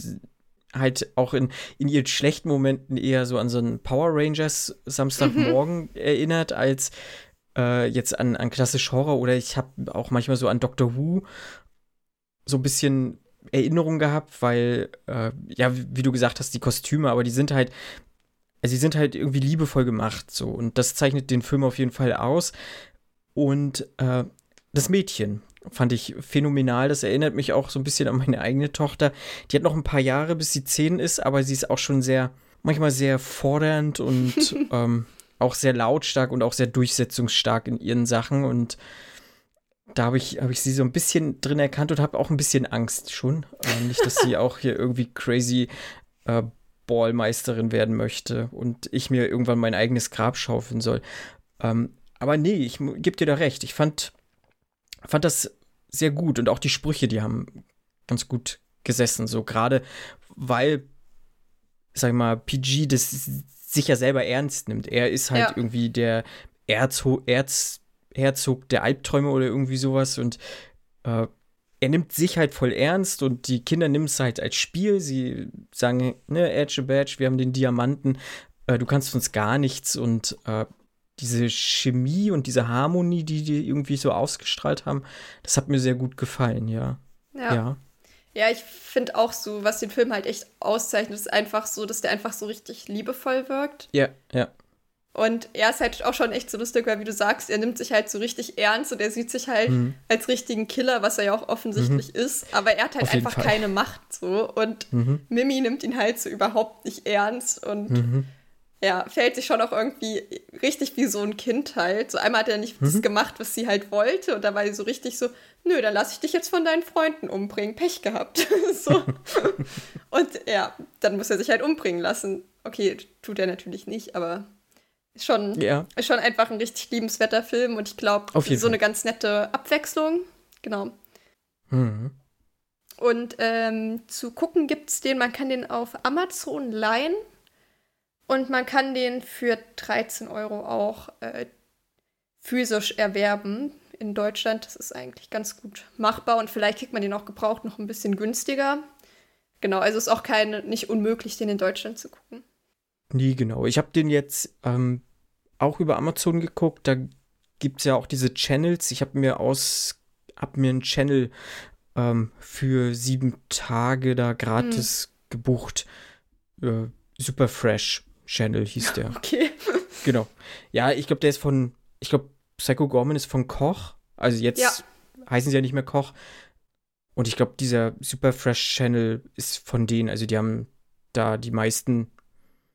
halt auch in, in ihren schlechten Momenten eher so an so einen Power Rangers Samstagmorgen mhm. erinnert, als äh, jetzt an, an klassisch Horror oder ich habe auch manchmal so an Doctor Who so ein bisschen Erinnerung gehabt, weil, äh, ja, wie, du gesagt hast, die Kostüme, aber die sind halt sie sind halt irgendwie liebevoll gemacht, so. Und das zeichnet den Film auf jeden Fall aus. Und äh, das Mädchen fand ich phänomenal. Das erinnert mich auch so ein bisschen an meine eigene Tochter. Die hat noch ein paar Jahre, bis sie zehn ist, aber sie ist auch schon sehr, manchmal sehr fordernd und (laughs) ähm, auch sehr lautstark und auch sehr durchsetzungsstark in ihren Sachen. Und da habe ich, hab ich sie so ein bisschen drin erkannt und habe auch ein bisschen Angst schon. Äh, nicht, dass sie (laughs) auch hier irgendwie crazy äh, Footballmeisterin werden möchte und ich mir irgendwann mein eigenes Grab schaufeln soll. Ähm, aber nee, ich gebe dir da recht. Ich fand, fand das sehr gut und auch die Sprüche, die haben ganz gut gesessen. So gerade, weil, sag ich mal, PG das sich ja selber ernst nimmt. Er ist halt ja. irgendwie der Erzho Erz Herzog der Albträume oder irgendwie sowas und äh, er nimmt sich halt voll ernst und die Kinder nehmen es halt als Spiel. Sie sagen, ne, Edge Badge, wir haben den Diamanten, äh, du kannst uns gar nichts und äh, diese Chemie und diese Harmonie, die die irgendwie so ausgestrahlt haben, das hat mir sehr gut gefallen, ja. Ja. Ja, ja ich finde auch so, was den Film halt echt auszeichnet, ist einfach so, dass der einfach so richtig liebevoll wirkt. Ja, ja. Und er ist halt auch schon echt so lustig, weil wie du sagst, er nimmt sich halt so richtig ernst und er sieht sich halt mhm. als richtigen Killer, was er ja auch offensichtlich mhm. ist. Aber er hat halt einfach Fall. keine Macht so. Und mhm. Mimi nimmt ihn halt so überhaupt nicht ernst und mhm. Ja, fällt sich schon auch irgendwie richtig wie so ein Kind halt. So einmal hat er nicht das mhm. gemacht, was sie halt wollte. Und da war sie so richtig so, nö, dann lass ich dich jetzt von deinen Freunden umbringen. Pech gehabt. (laughs) so. und ja, dann muss er sich halt umbringen lassen. Okay, tut er natürlich nicht, aber ist schon, ja. ist schon einfach ein richtig liebenswerter Film und ich glaube, so Fall. eine ganz nette Abwechslung. Genau. Mhm. Und ähm, zu gucken gibt es den, man kann den auf Amazon leihen und man kann den für 13 Euro auch äh, physisch erwerben in Deutschland. Das ist eigentlich ganz gut machbar und vielleicht kriegt man den auch gebraucht noch ein bisschen günstiger. Genau, also ist auch kein, nicht unmöglich, den in Deutschland zu gucken. Nie genau. Ich habe den jetzt ähm, auch über Amazon geguckt. Da gibt es ja auch diese Channels. Ich habe mir aus, habe mir einen Channel ähm, für sieben Tage da gratis hm. gebucht. Äh, Super Fresh Channel hieß der. (laughs) Okay. genau. Ja, ich glaube, der ist von, ich glaube, Psycho Gorman ist von Koch. Also jetzt ja. heißen sie ja nicht mehr Koch. Und ich glaube, dieser Super Fresh Channel ist von denen. Also die haben da die meisten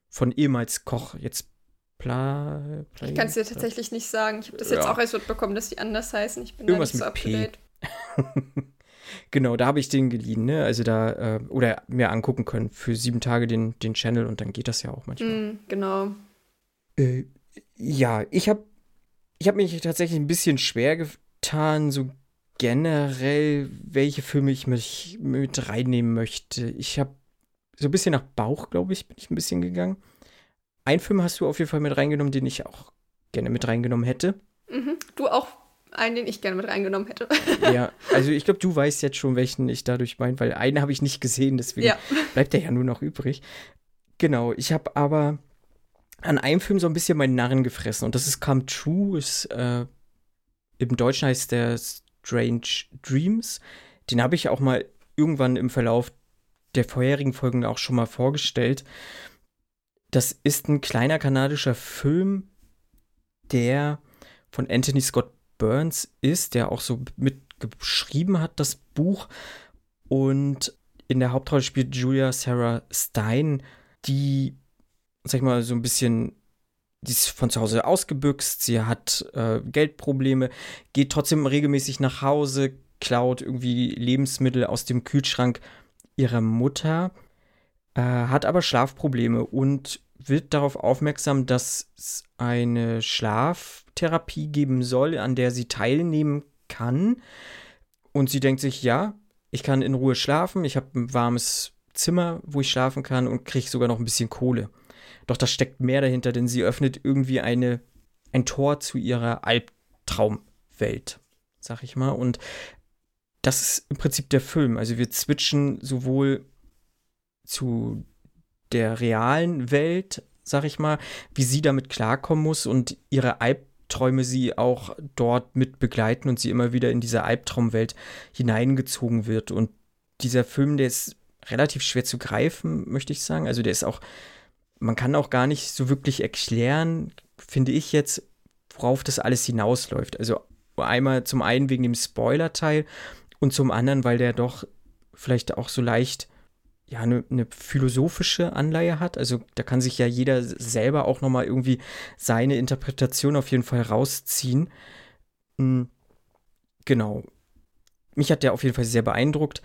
von ehemals Koch jetzt Pla, Play, ich kann es dir tatsächlich nicht sagen. Ich habe das jetzt ja. auch erst mitbekommen, dass die anders heißen. Ich bin Irgendwas da nicht so up (laughs) genau, da habe ich den geliehen, ne? Also da, äh, oder mir angucken können für sieben Tage den, den Channel und dann geht das ja auch manchmal. Mm, genau. Äh, ja, ich habe ich hab mich tatsächlich ein bisschen schwer getan, so generell, welche Filme ich mich mit reinnehmen möchte. Ich habe so ein bisschen nach Bauch, glaube ich, bin ich ein bisschen gegangen. Ein Film hast du auf jeden Fall mit reingenommen, den ich auch gerne mit reingenommen hätte. Mhm. Du auch einen, den ich gerne mit reingenommen hätte. (laughs) ja, also ich glaube, du weißt jetzt schon, welchen ich dadurch meine, weil einen habe ich nicht gesehen, deswegen ja. (laughs) bleibt der ja nur noch übrig. Genau, ich habe aber an einem Film so ein bisschen meinen Narren gefressen und das ist Come True, ist, äh, im Deutschen heißt der Strange Dreams. Den habe ich auch mal irgendwann im Verlauf der vorherigen Folgen auch schon mal vorgestellt. Das ist ein kleiner kanadischer Film, der von Anthony Scott Burns ist, der auch so mitgeschrieben hat, das Buch. Und in der Hauptrolle spielt Julia Sarah Stein, die, sag ich mal, so ein bisschen, die ist von zu Hause ausgebüxt, sie hat äh, Geldprobleme, geht trotzdem regelmäßig nach Hause, klaut irgendwie Lebensmittel aus dem Kühlschrank ihrer Mutter, äh, hat aber Schlafprobleme und wird darauf aufmerksam, dass es eine Schlaftherapie geben soll, an der sie teilnehmen kann. Und sie denkt sich, ja, ich kann in Ruhe schlafen, ich habe ein warmes Zimmer, wo ich schlafen kann und kriege sogar noch ein bisschen Kohle. Doch da steckt mehr dahinter, denn sie öffnet irgendwie eine, ein Tor zu ihrer Albtraumwelt, sag ich mal. Und das ist im Prinzip der Film. Also wir switchen sowohl zu der realen Welt, sag ich mal, wie sie damit klarkommen muss und ihre Albträume sie auch dort mit begleiten und sie immer wieder in diese Albtraumwelt hineingezogen wird. Und dieser Film, der ist relativ schwer zu greifen, möchte ich sagen. Also der ist auch, man kann auch gar nicht so wirklich erklären, finde ich jetzt, worauf das alles hinausläuft. Also einmal zum einen wegen dem Spoiler-Teil und zum anderen, weil der doch vielleicht auch so leicht ja, eine, eine philosophische Anleihe hat. Also da kann sich ja jeder selber auch nochmal irgendwie seine Interpretation auf jeden Fall rausziehen. Mhm. Genau. Mich hat der auf jeden Fall sehr beeindruckt.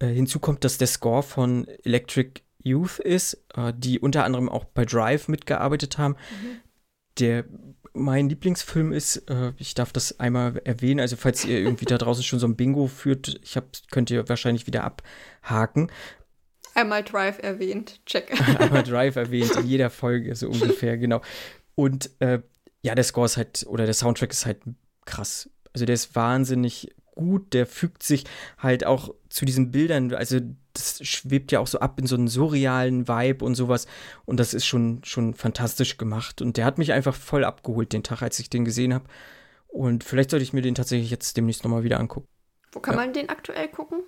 Äh, hinzu kommt, dass der Score von Electric Youth ist, äh, die unter anderem auch bei Drive mitgearbeitet haben. Mhm. Der mein Lieblingsfilm ist, äh, ich darf das einmal erwähnen, also falls ihr irgendwie da draußen schon so ein Bingo führt, ich hab, könnt ihr wahrscheinlich wieder abhaken. Einmal Drive erwähnt, check. (laughs) Einmal Drive erwähnt, in jeder Folge so ungefähr, genau. Und äh, ja, der Score ist halt, oder der Soundtrack ist halt krass. Also der ist wahnsinnig gut, der fügt sich halt auch zu diesen Bildern, also das schwebt ja auch so ab in so einen surrealen Vibe und sowas und das ist schon, schon fantastisch gemacht und der hat mich einfach voll abgeholt den Tag, als ich den gesehen habe und vielleicht sollte ich mir den tatsächlich jetzt demnächst nochmal wieder angucken. Wo kann ja. man den aktuell gucken?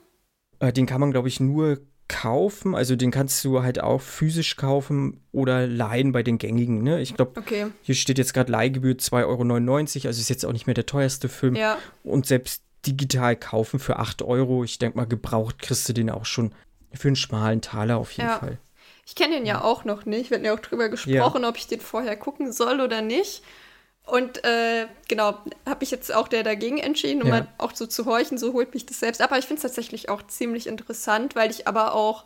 Äh, den kann man, glaube ich, nur kaufen. Also den kannst du halt auch physisch kaufen oder leihen bei den gängigen. Ne? Ich glaube, okay. hier steht jetzt gerade Leihgebühr 2,99 Euro, also ist jetzt auch nicht mehr der teuerste Film. Ja. Und selbst digital kaufen für 8 Euro, ich denke mal, gebraucht kriegst du den auch schon für einen schmalen Taler auf jeden ja. Fall. Ich kenne den ja auch noch nicht. Wir hatten ja auch drüber gesprochen, ja. ob ich den vorher gucken soll oder nicht. Und äh, genau, habe ich jetzt auch der dagegen entschieden, um ja. mal auch so zu horchen, so holt mich das selbst ab. Aber ich finde es tatsächlich auch ziemlich interessant, weil ich aber auch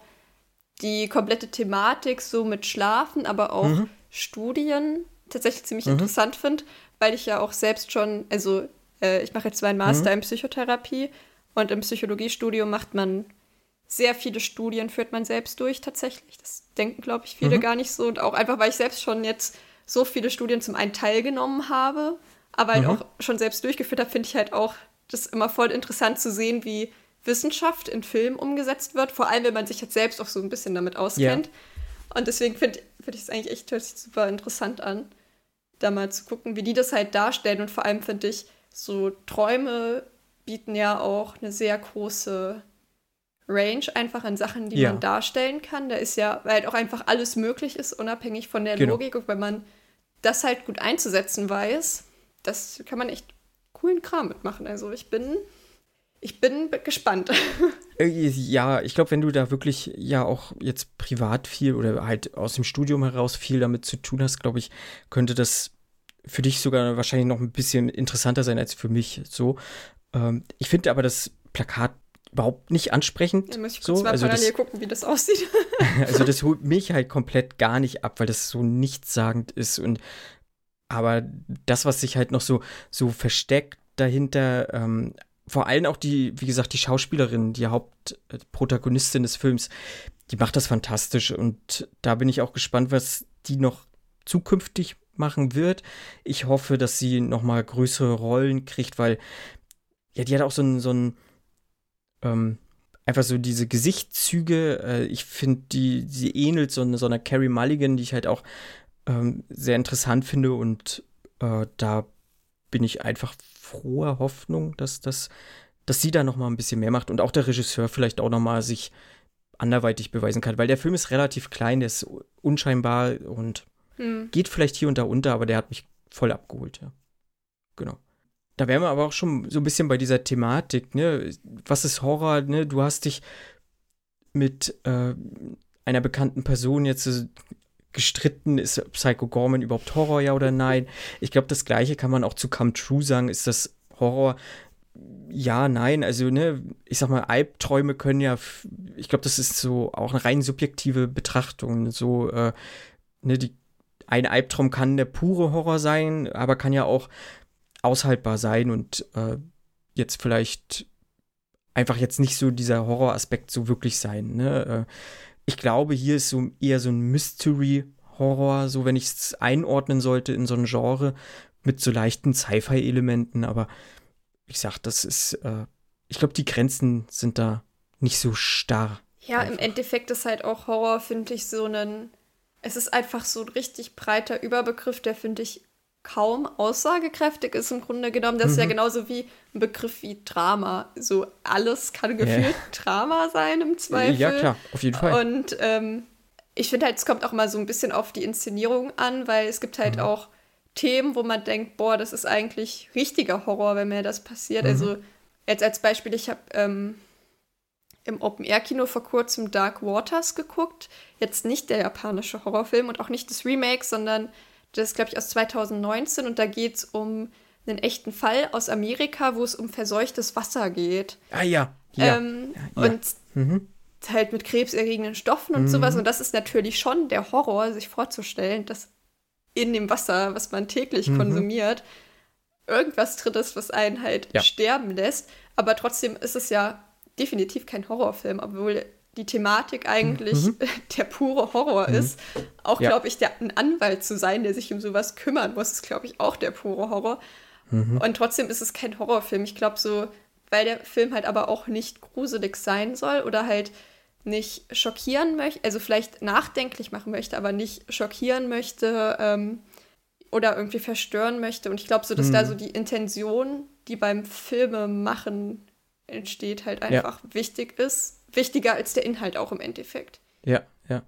die komplette Thematik so mit Schlafen, aber auch mhm. Studien tatsächlich ziemlich mhm. interessant finde, weil ich ja auch selbst schon, also äh, ich mache jetzt meinen Master mhm. in Psychotherapie und im Psychologiestudium macht man sehr viele Studien, führt man selbst durch tatsächlich. Das denken, glaube ich, viele mhm. gar nicht so. Und auch einfach, weil ich selbst schon jetzt so viele Studien zum einen teilgenommen habe, aber halt mhm. auch schon selbst durchgeführt habe, finde ich halt auch das immer voll interessant zu sehen, wie Wissenschaft in Film umgesetzt wird, vor allem wenn man sich jetzt selbst auch so ein bisschen damit auskennt. Yeah. Und deswegen finde find ich es eigentlich echt super interessant an, da mal zu gucken, wie die das halt darstellen. Und vor allem finde ich, so Träume bieten ja auch eine sehr große Range einfach an Sachen, die ja. man darstellen kann. Da ist ja, weil halt auch einfach alles möglich ist, unabhängig von der genau. Logik. Und wenn man das halt gut einzusetzen weiß, das kann man echt coolen Kram mitmachen. Also ich bin, ich bin gespannt. (laughs) Äh, ja, ich glaube, wenn du da wirklich ja auch jetzt privat viel oder halt aus dem Studium heraus viel damit zu tun hast, glaube ich, könnte das für dich sogar wahrscheinlich noch ein bisschen interessanter sein als für mich. So, ähm, ich finde aber das Plakat überhaupt nicht ansprechend. Dann muss ich kurz so. mal also parallel das, gucken, wie das aussieht. (laughs) also das holt (laughs) mich halt komplett gar nicht ab, weil das so nichtssagend ist und aber das, was sich halt noch so, so versteckt dahinter, ähm, vor allem auch die, wie gesagt, die Schauspielerin, die Hauptprotagonistin des Films, die macht das fantastisch und da bin ich auch gespannt, was die noch zukünftig machen wird. Ich hoffe, dass sie noch mal größere Rollen kriegt, weil ja, die hat auch so ein, so ein ähm, einfach so diese Gesichtszüge, äh, ich finde, die, sie ähnelt so, eine, so einer Carrie Mulligan, die ich halt auch ähm, sehr interessant finde und äh, da bin ich einfach froher Hoffnung, dass, dass, dass sie da noch mal ein bisschen mehr macht und auch der Regisseur vielleicht auch noch mal sich anderweitig beweisen kann, weil der Film ist relativ klein, der ist unscheinbar und hm. geht vielleicht hier und da unter, aber der hat mich voll abgeholt, ja. Genau. Da wären wir aber auch schon so ein bisschen bei dieser Thematik, ne? Was ist Horror, ne? Du hast dich mit äh, einer bekannten Person jetzt äh, gestritten, ist Psycho Gorman überhaupt Horror, ja oder nein? Ich glaube, das Gleiche kann man auch zu Come True sagen. Ist das Horror? Ja, nein. Also, ne, ich sag mal, Albträume können ja, ich glaube, das ist so auch eine rein subjektive Betrachtung. So, äh, ne, die, ein Albtraum kann der pure Horror sein, aber kann ja auch aushaltbar sein und äh, jetzt vielleicht einfach jetzt nicht so dieser Horroraspekt so wirklich sein. Ne? Äh, ich glaube, hier ist so eher so ein Mystery-Horror, so wenn ich es einordnen sollte in so ein Genre mit so leichten Sci-Fi-Elementen, aber ich sag, das ist, äh, ich glaube, die Grenzen sind da nicht so starr. Ja, einfach. im Endeffekt ist halt auch Horror, finde ich, so ein, es ist einfach so ein richtig breiter Überbegriff, der, finde ich, kaum aussagekräftig ist im Grunde genommen. Das mhm. ist ja mhm. genauso wie ein Begriff wie Drama. So alles kann gefühlt ja. Drama sein im Zweifel. Ja, klar, auf jeden Fall. Und ähm, ich finde halt, es kommt auch mal so ein bisschen auf die Inszenierung an, weil es gibt halt mhm. auch Themen, wo man denkt, boah, das ist eigentlich richtiger Horror, wenn mir das passiert. Mhm. Also jetzt als Beispiel, ich habe ähm, im Open-Air-Kino vor kurzem Dark Waters geguckt. Jetzt nicht der japanische Horrorfilm und auch nicht das Remake, sondern das ist, glaube ich, aus 2019 und da geht es um einen echten Fall aus Amerika, wo es um verseuchtes Wasser geht. Ah ja. ja. Ähm, ja, ja. Und mhm. halt mit krebserregenden Stoffen und mhm. sowas. Und das ist natürlich schon der Horror, sich vorzustellen, dass in dem Wasser, was man täglich mhm. konsumiert, irgendwas drin ist, was einen halt sterben lässt. Aber trotzdem ist es ja definitiv kein Horrorfilm, obwohl die Thematik eigentlich mhm. (laughs) der pure Horror mhm. ist. Auch, ja. glaube ich, der, ein Anwalt zu sein, der sich um sowas kümmern muss, ist, glaube ich, auch der pure Horror. Mhm. Und trotzdem ist es kein Horrorfilm. Ich glaube, so, weil der Film halt aber auch nicht gruselig sein soll oder halt nicht schockieren möchte, also vielleicht nachdenklich machen möchte, aber nicht schockieren möchte ähm, oder irgendwie verstören möchte. Und ich glaube so, dass da mhm. so die Intention, die beim Filme machen entsteht, halt einfach ja. wichtig ist. Wichtiger als der Inhalt auch im Endeffekt. Ja, ja.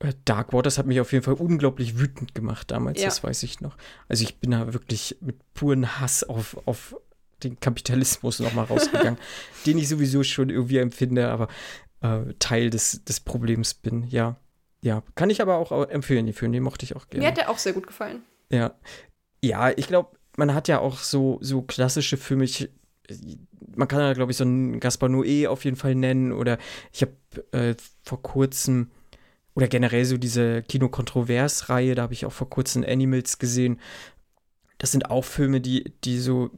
Äh, Dark Waters hat mich auf jeden Fall unglaublich wütend gemacht damals, ja. das weiß ich noch. Also ich bin da wirklich mit puren Hass auf, auf den Kapitalismus nochmal rausgegangen, (laughs) den ich sowieso schon irgendwie empfinde, aber äh, Teil des, des Problems bin. Ja, ja. Kann ich aber auch empfehlen, den Film, den mochte ich auch gerne. Mir hat der auch sehr gut gefallen. Ja. Ja, ich glaube, man hat ja auch so, so klassische Filme, ich, man kann ja, glaube ich, so einen Gaspar Noé auf jeden Fall nennen. Oder ich habe äh, vor kurzem, oder generell so diese Kino-Kontrovers-Reihe, da habe ich auch vor kurzem Animals gesehen. Das sind auch Filme, die, die so,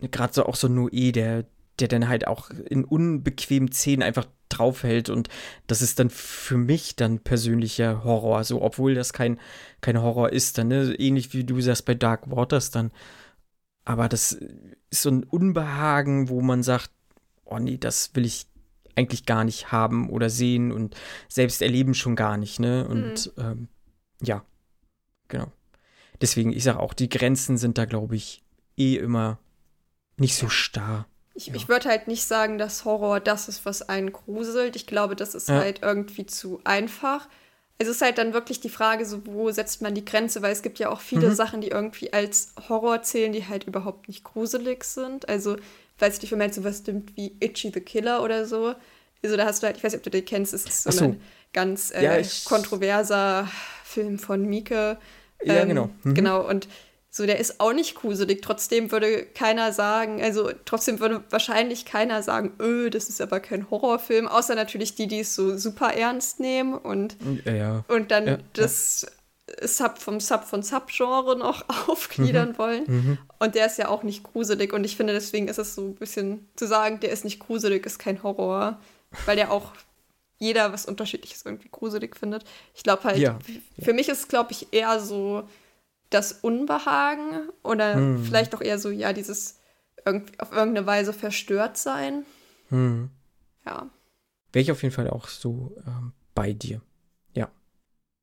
gerade so auch so Noé, der, der dann halt auch in unbequemen Szenen einfach draufhält und das ist dann für mich dann persönlicher Horror, so obwohl das kein, kein Horror ist, dann ne? ähnlich wie du sagst bei Dark Waters dann aber das ist so ein Unbehagen, wo man sagt, oh nee, das will ich eigentlich gar nicht haben oder sehen und selbst erleben schon gar nicht, ne? Und mhm. ähm, ja, genau. Deswegen, ich sage auch, die Grenzen sind da, glaube ich, eh immer nicht so starr. Ich, ja. ich würde halt nicht sagen, dass Horror das ist, was einen gruselt. Ich glaube, das ist ja. halt irgendwie zu einfach es ist halt dann wirklich die Frage, so, wo setzt man die Grenze, weil es gibt ja auch viele mhm. Sachen, die irgendwie als Horror zählen, die halt überhaupt nicht gruselig sind. Also, weiß ich nicht, wenn man jetzt sowas nimmt wie Itchy the Killer oder so. Also, da hast du halt, ich weiß nicht, ob du den kennst, es ist so, so. ein ganz äh, ja, kontroverser Film von Mieke. Ähm, ja, genau. Mhm. Genau, und so, der ist auch nicht gruselig. Trotzdem würde keiner sagen, also trotzdem würde wahrscheinlich keiner sagen, öh, das ist aber kein Horrorfilm, außer natürlich die, die es so super ernst nehmen und, ja, und dann ja, das Sub vom Sub von Sub-Genre noch (laughs) aufgliedern mhm, wollen. Mhm. Und der ist ja auch nicht gruselig. Und ich finde, deswegen ist es so ein bisschen zu sagen, der ist nicht gruselig, ist kein Horror, weil der auch jeder was Unterschiedliches irgendwie gruselig findet. Ich glaube halt, ja, für mich ist, glaube ich, eher so das Unbehagen oder hm. vielleicht auch eher so, ja, dieses auf irgendeine Weise verstört sein. Hm. Ja. Wäre ich auf jeden Fall auch so ähm, bei dir. Ja.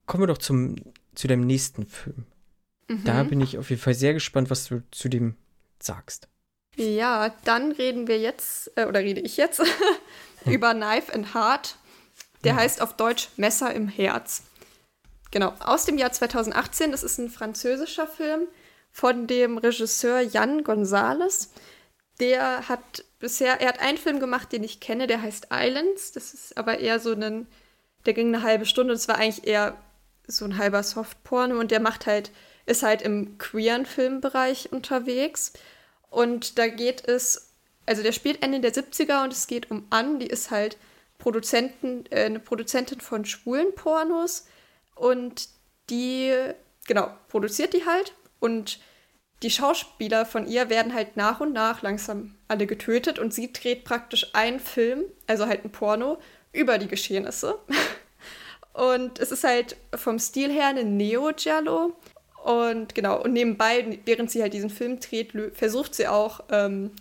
Kommen wir doch zum, zu deinem nächsten Film. Mhm. Da bin ich auf jeden Fall sehr gespannt, was du zu dem sagst. Ja, dann reden wir jetzt, äh, oder rede ich jetzt, (laughs) über Knife and Heart. Der hm. heißt auf Deutsch Messer im Herz. Genau, aus dem Jahr 2018. Das ist ein französischer Film von dem Regisseur Jan González. Der hat bisher, er hat einen Film gemacht, den ich kenne, der heißt Islands. Das ist aber eher so ein, der ging eine halbe Stunde. Das war eigentlich eher so ein halber Softporno und der macht halt, ist halt im queeren Filmbereich unterwegs. Und da geht es, also der spielt Ende der 70er und es geht um Anne, die ist halt Produzenten, äh, eine Produzentin von schwulen Pornos und die, genau, produziert die halt. Und die Schauspieler von ihr werden halt nach und nach langsam alle getötet. Und sie dreht praktisch einen Film, also halt ein Porno, über die Geschehnisse. (laughs) Und es ist halt vom Stil her eine Neo-Giallo. Und genau, und nebenbei, während sie halt diesen Film dreht, versucht sie auch ähm,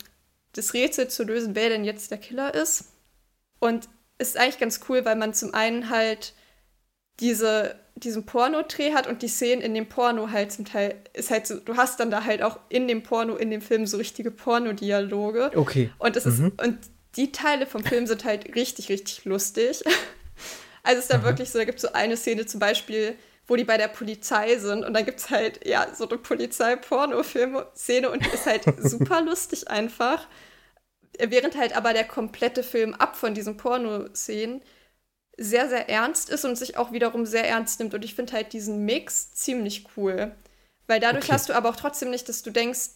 das Rätsel zu lösen, wer denn jetzt der Killer ist. Und ist eigentlich ganz cool, weil man zum einen halt diese diesen Porno-Dreh hat und die Szenen in dem Porno halt zum Teil ist halt so, du hast dann da halt auch in dem Porno, in dem Film so richtige Pornodialoge. Okay. Und es mhm. ist, und die Teile vom Film sind halt richtig, richtig lustig. (laughs) Also es ist da Aha. wirklich so, da gibt es so eine Szene zum Beispiel, wo die bei der Polizei sind und dann gibt es halt, ja, so eine Polizei-Porno-Film-Szene und die ist halt (laughs) super lustig einfach. Während halt aber der komplette Film ab von diesen Pornoszenen sehr, sehr ernst ist und sich auch wiederum sehr ernst nimmt. Und ich finde halt diesen Mix ziemlich cool. Weil dadurch okay. hast du aber auch trotzdem nicht, dass du denkst,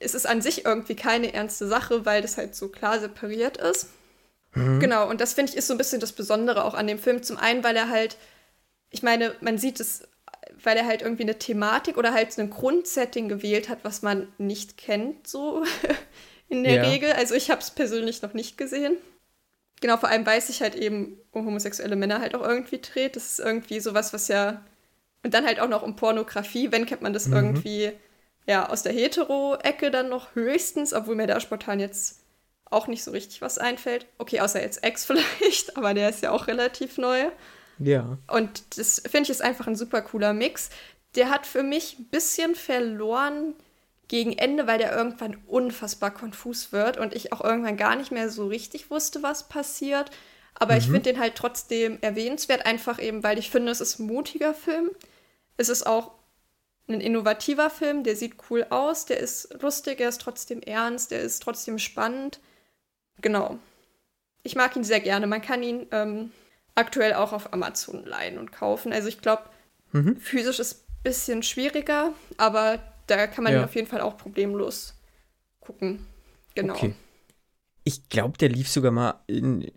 es ist an sich irgendwie keine ernste Sache, weil das halt so klar separiert ist. Mhm. Genau, und das finde ich ist so ein bisschen das Besondere auch an dem Film. Zum einen, weil er halt, ich meine, man sieht es, weil er halt irgendwie eine Thematik oder halt ein Grundsetting gewählt hat, was man nicht kennt, so (laughs) in der ja. Regel. Also ich habe es persönlich noch nicht gesehen. Genau, vor allem weiß ich halt eben, um homosexuelle Männer halt auch irgendwie dreht. Das ist irgendwie sowas, was ja. Und dann halt auch noch um Pornografie. Wenn kennt man das mhm. irgendwie ja aus der Hetero-Ecke dann noch höchstens, obwohl mir da spontan jetzt auch nicht so richtig was einfällt. Okay, außer jetzt Ex (laughs) vielleicht, aber der ist ja auch relativ neu. Ja. Und das finde ich ist einfach ein super cooler Mix. Der hat für mich ein bisschen verloren gegen Ende, weil der irgendwann unfassbar konfus wird und ich auch irgendwann gar nicht mehr so richtig wusste, was passiert. Aber mhm. ich finde den halt trotzdem erwähnenswert, einfach eben, weil ich finde, es ist ein mutiger Film. Es ist auch ein innovativer Film, der sieht cool aus, der ist lustig, er ist trotzdem ernst, der ist trotzdem spannend. Genau. Ich mag ihn sehr gerne. Man kann ihn ähm, aktuell auch auf Amazon leihen und kaufen. Also ich glaube, mhm. physisch ist ein bisschen schwieriger, aber da kann man ja. ihn auf jeden Fall auch problemlos gucken. Genau. Okay. Ich glaube, der lief sogar mal in,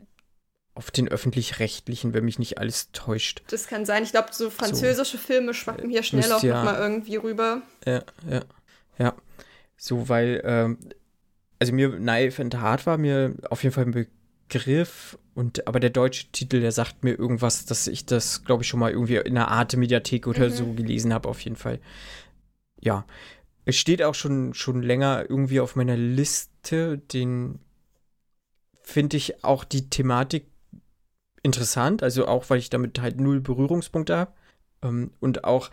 auf den öffentlich-rechtlichen, wenn mich nicht alles täuscht. Das kann sein. Ich glaube, so französische so, Filme schwappen hier schnell auch ja, noch mal irgendwie rüber. Ja, ja, ja. So, weil, ähm, also mir Knife and Hard war mir auf jeden Fall ein Begriff und aber der deutsche Titel, der sagt mir irgendwas, dass ich das, glaube ich, schon mal irgendwie in einer Art Mediathek oder mhm. so gelesen habe, auf jeden Fall. Ja. Es steht auch schon, schon länger irgendwie auf meiner Liste, den finde ich auch die Thematik interessant, also auch, weil ich damit halt null Berührungspunkte habe. Ähm, und auch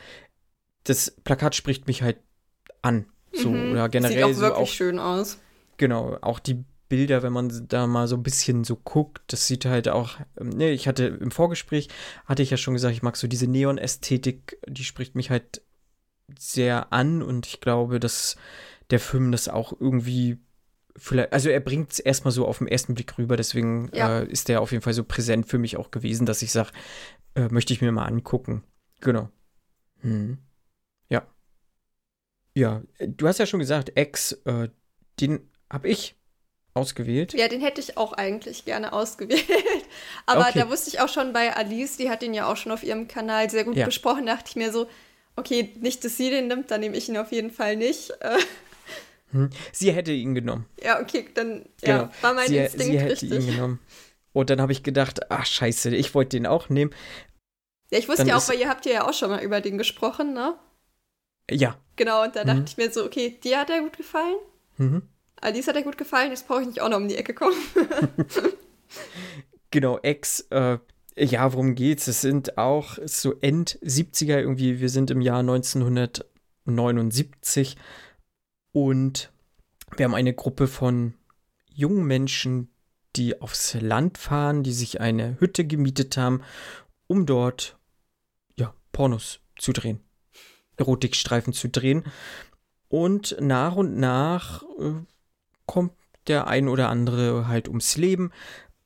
das Plakat spricht mich halt an. So, mhm. oder generell. Sieht auch so wirklich auch, schön aus. Genau, auch die Bilder, wenn man da mal so ein bisschen so guckt, das sieht halt auch, ähm, ne, ich hatte im Vorgespräch, hatte ich ja schon gesagt, ich mag so diese Neon-Ästhetik, die spricht mich halt sehr an und ich glaube, dass der Film das auch irgendwie vielleicht, also er bringt es erstmal so auf den ersten Blick rüber, deswegen ja. äh, ist der auf jeden Fall so präsent für mich auch gewesen, dass ich sage, äh, möchte ich mir mal angucken. Genau. Hm. Ja. Ja, du hast ja schon gesagt, Ex, äh, den habe ich ausgewählt. Ja, den hätte ich auch eigentlich gerne ausgewählt. (laughs) Aber okay. da wusste ich auch schon bei Alice, die hat den ja auch schon auf ihrem Kanal sehr gut ja. besprochen, dachte ich mir so, okay, nicht, dass sie den nimmt, dann nehme ich ihn auf jeden Fall nicht. Äh, hm. Sie hätte ihn genommen. Ja, okay, dann ja, genau. war mein sie, Instinkt sie hätte richtig. ihn genommen. Und dann habe ich gedacht, ach scheiße, ich wollte den auch nehmen. Ja, ich wusste dann ja auch, weil ihr habt ja auch schon mal über den gesprochen, ne? Ja. Genau, und da dachte mhm. ich mir so, okay, dir hat er gut gefallen. Mhm. Alice hat er gut gefallen, jetzt brauche ich nicht auch noch um die Ecke kommen. (laughs) genau, Ex, äh, ja, worum geht's? Es sind auch so End 70er irgendwie, wir sind im Jahr 1979 und wir haben eine Gruppe von jungen Menschen, die aufs Land fahren, die sich eine Hütte gemietet haben, um dort ja, Pornos zu drehen. Erotikstreifen zu drehen. Und nach und nach äh, kommt der ein oder andere halt ums Leben,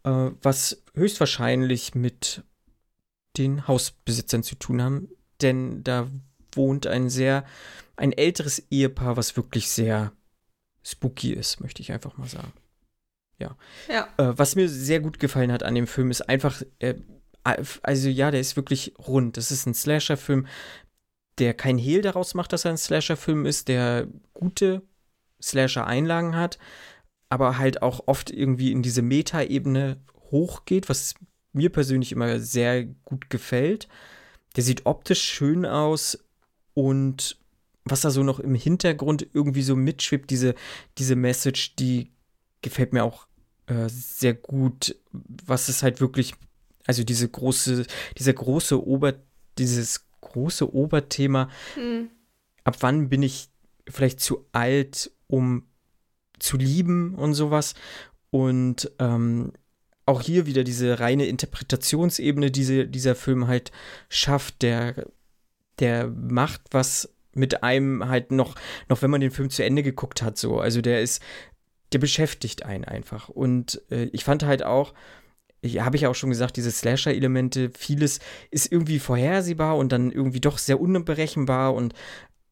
äh, was höchstwahrscheinlich mit den Hausbesitzern zu tun haben, denn da wohnt ein sehr ein älteres Ehepaar, was wirklich sehr spooky ist, möchte ich einfach mal sagen. Ja. ja. Äh, was mir sehr gut gefallen hat an dem Film ist einfach, äh, also ja, der ist wirklich rund. Das ist ein Slasher-Film, der kein Hehl daraus macht, dass er ein Slasher-Film ist, der gute Slasher-Einlagen hat, aber halt auch oft irgendwie in diese Meta-Ebene hochgeht, was mir persönlich immer sehr gut gefällt. Der sieht optisch schön aus und was da so noch im Hintergrund irgendwie so mitschwebt, diese, diese Message, die gefällt mir auch äh, sehr gut, was es halt wirklich, also diese große, dieser große Ober, dieses große Oberthema, hm. ab wann bin ich vielleicht zu alt, um zu lieben und sowas. Und ähm, auch hier wieder diese reine Interpretationsebene, die dieser Film halt schafft, der, der macht was mit einem halt noch, noch wenn man den Film zu Ende geguckt hat, so. Also der ist, der beschäftigt einen einfach. Und äh, ich fand halt auch, habe ich auch schon gesagt, diese Slasher-Elemente, vieles ist irgendwie vorhersehbar und dann irgendwie doch sehr unberechenbar und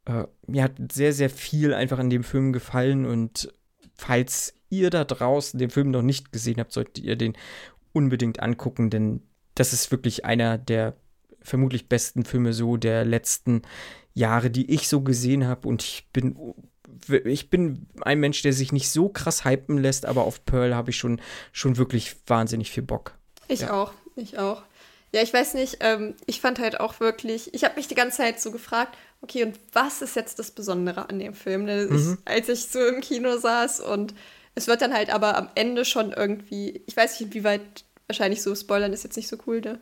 äh, mir hat sehr, sehr viel einfach an dem Film gefallen und falls ihr da draußen den Film noch nicht gesehen habt, solltet ihr den unbedingt angucken, denn das ist wirklich einer der vermutlich besten Filme so der letzten Jahre, die ich so gesehen habe. Und ich bin, ich bin ein Mensch, der sich nicht so krass hypen lässt, aber auf Pearl habe ich schon, schon wirklich wahnsinnig viel Bock. Ich ja. auch, ich auch. Ja, ich weiß nicht, ähm, ich fand halt auch wirklich, ich habe mich die ganze Zeit so gefragt, okay, und was ist jetzt das Besondere an dem Film? Ne? Mhm. Ich, als ich so im Kino saß und es wird dann halt aber am Ende schon irgendwie, ich weiß nicht, inwieweit wahrscheinlich so spoilern ist jetzt nicht so cool, ne?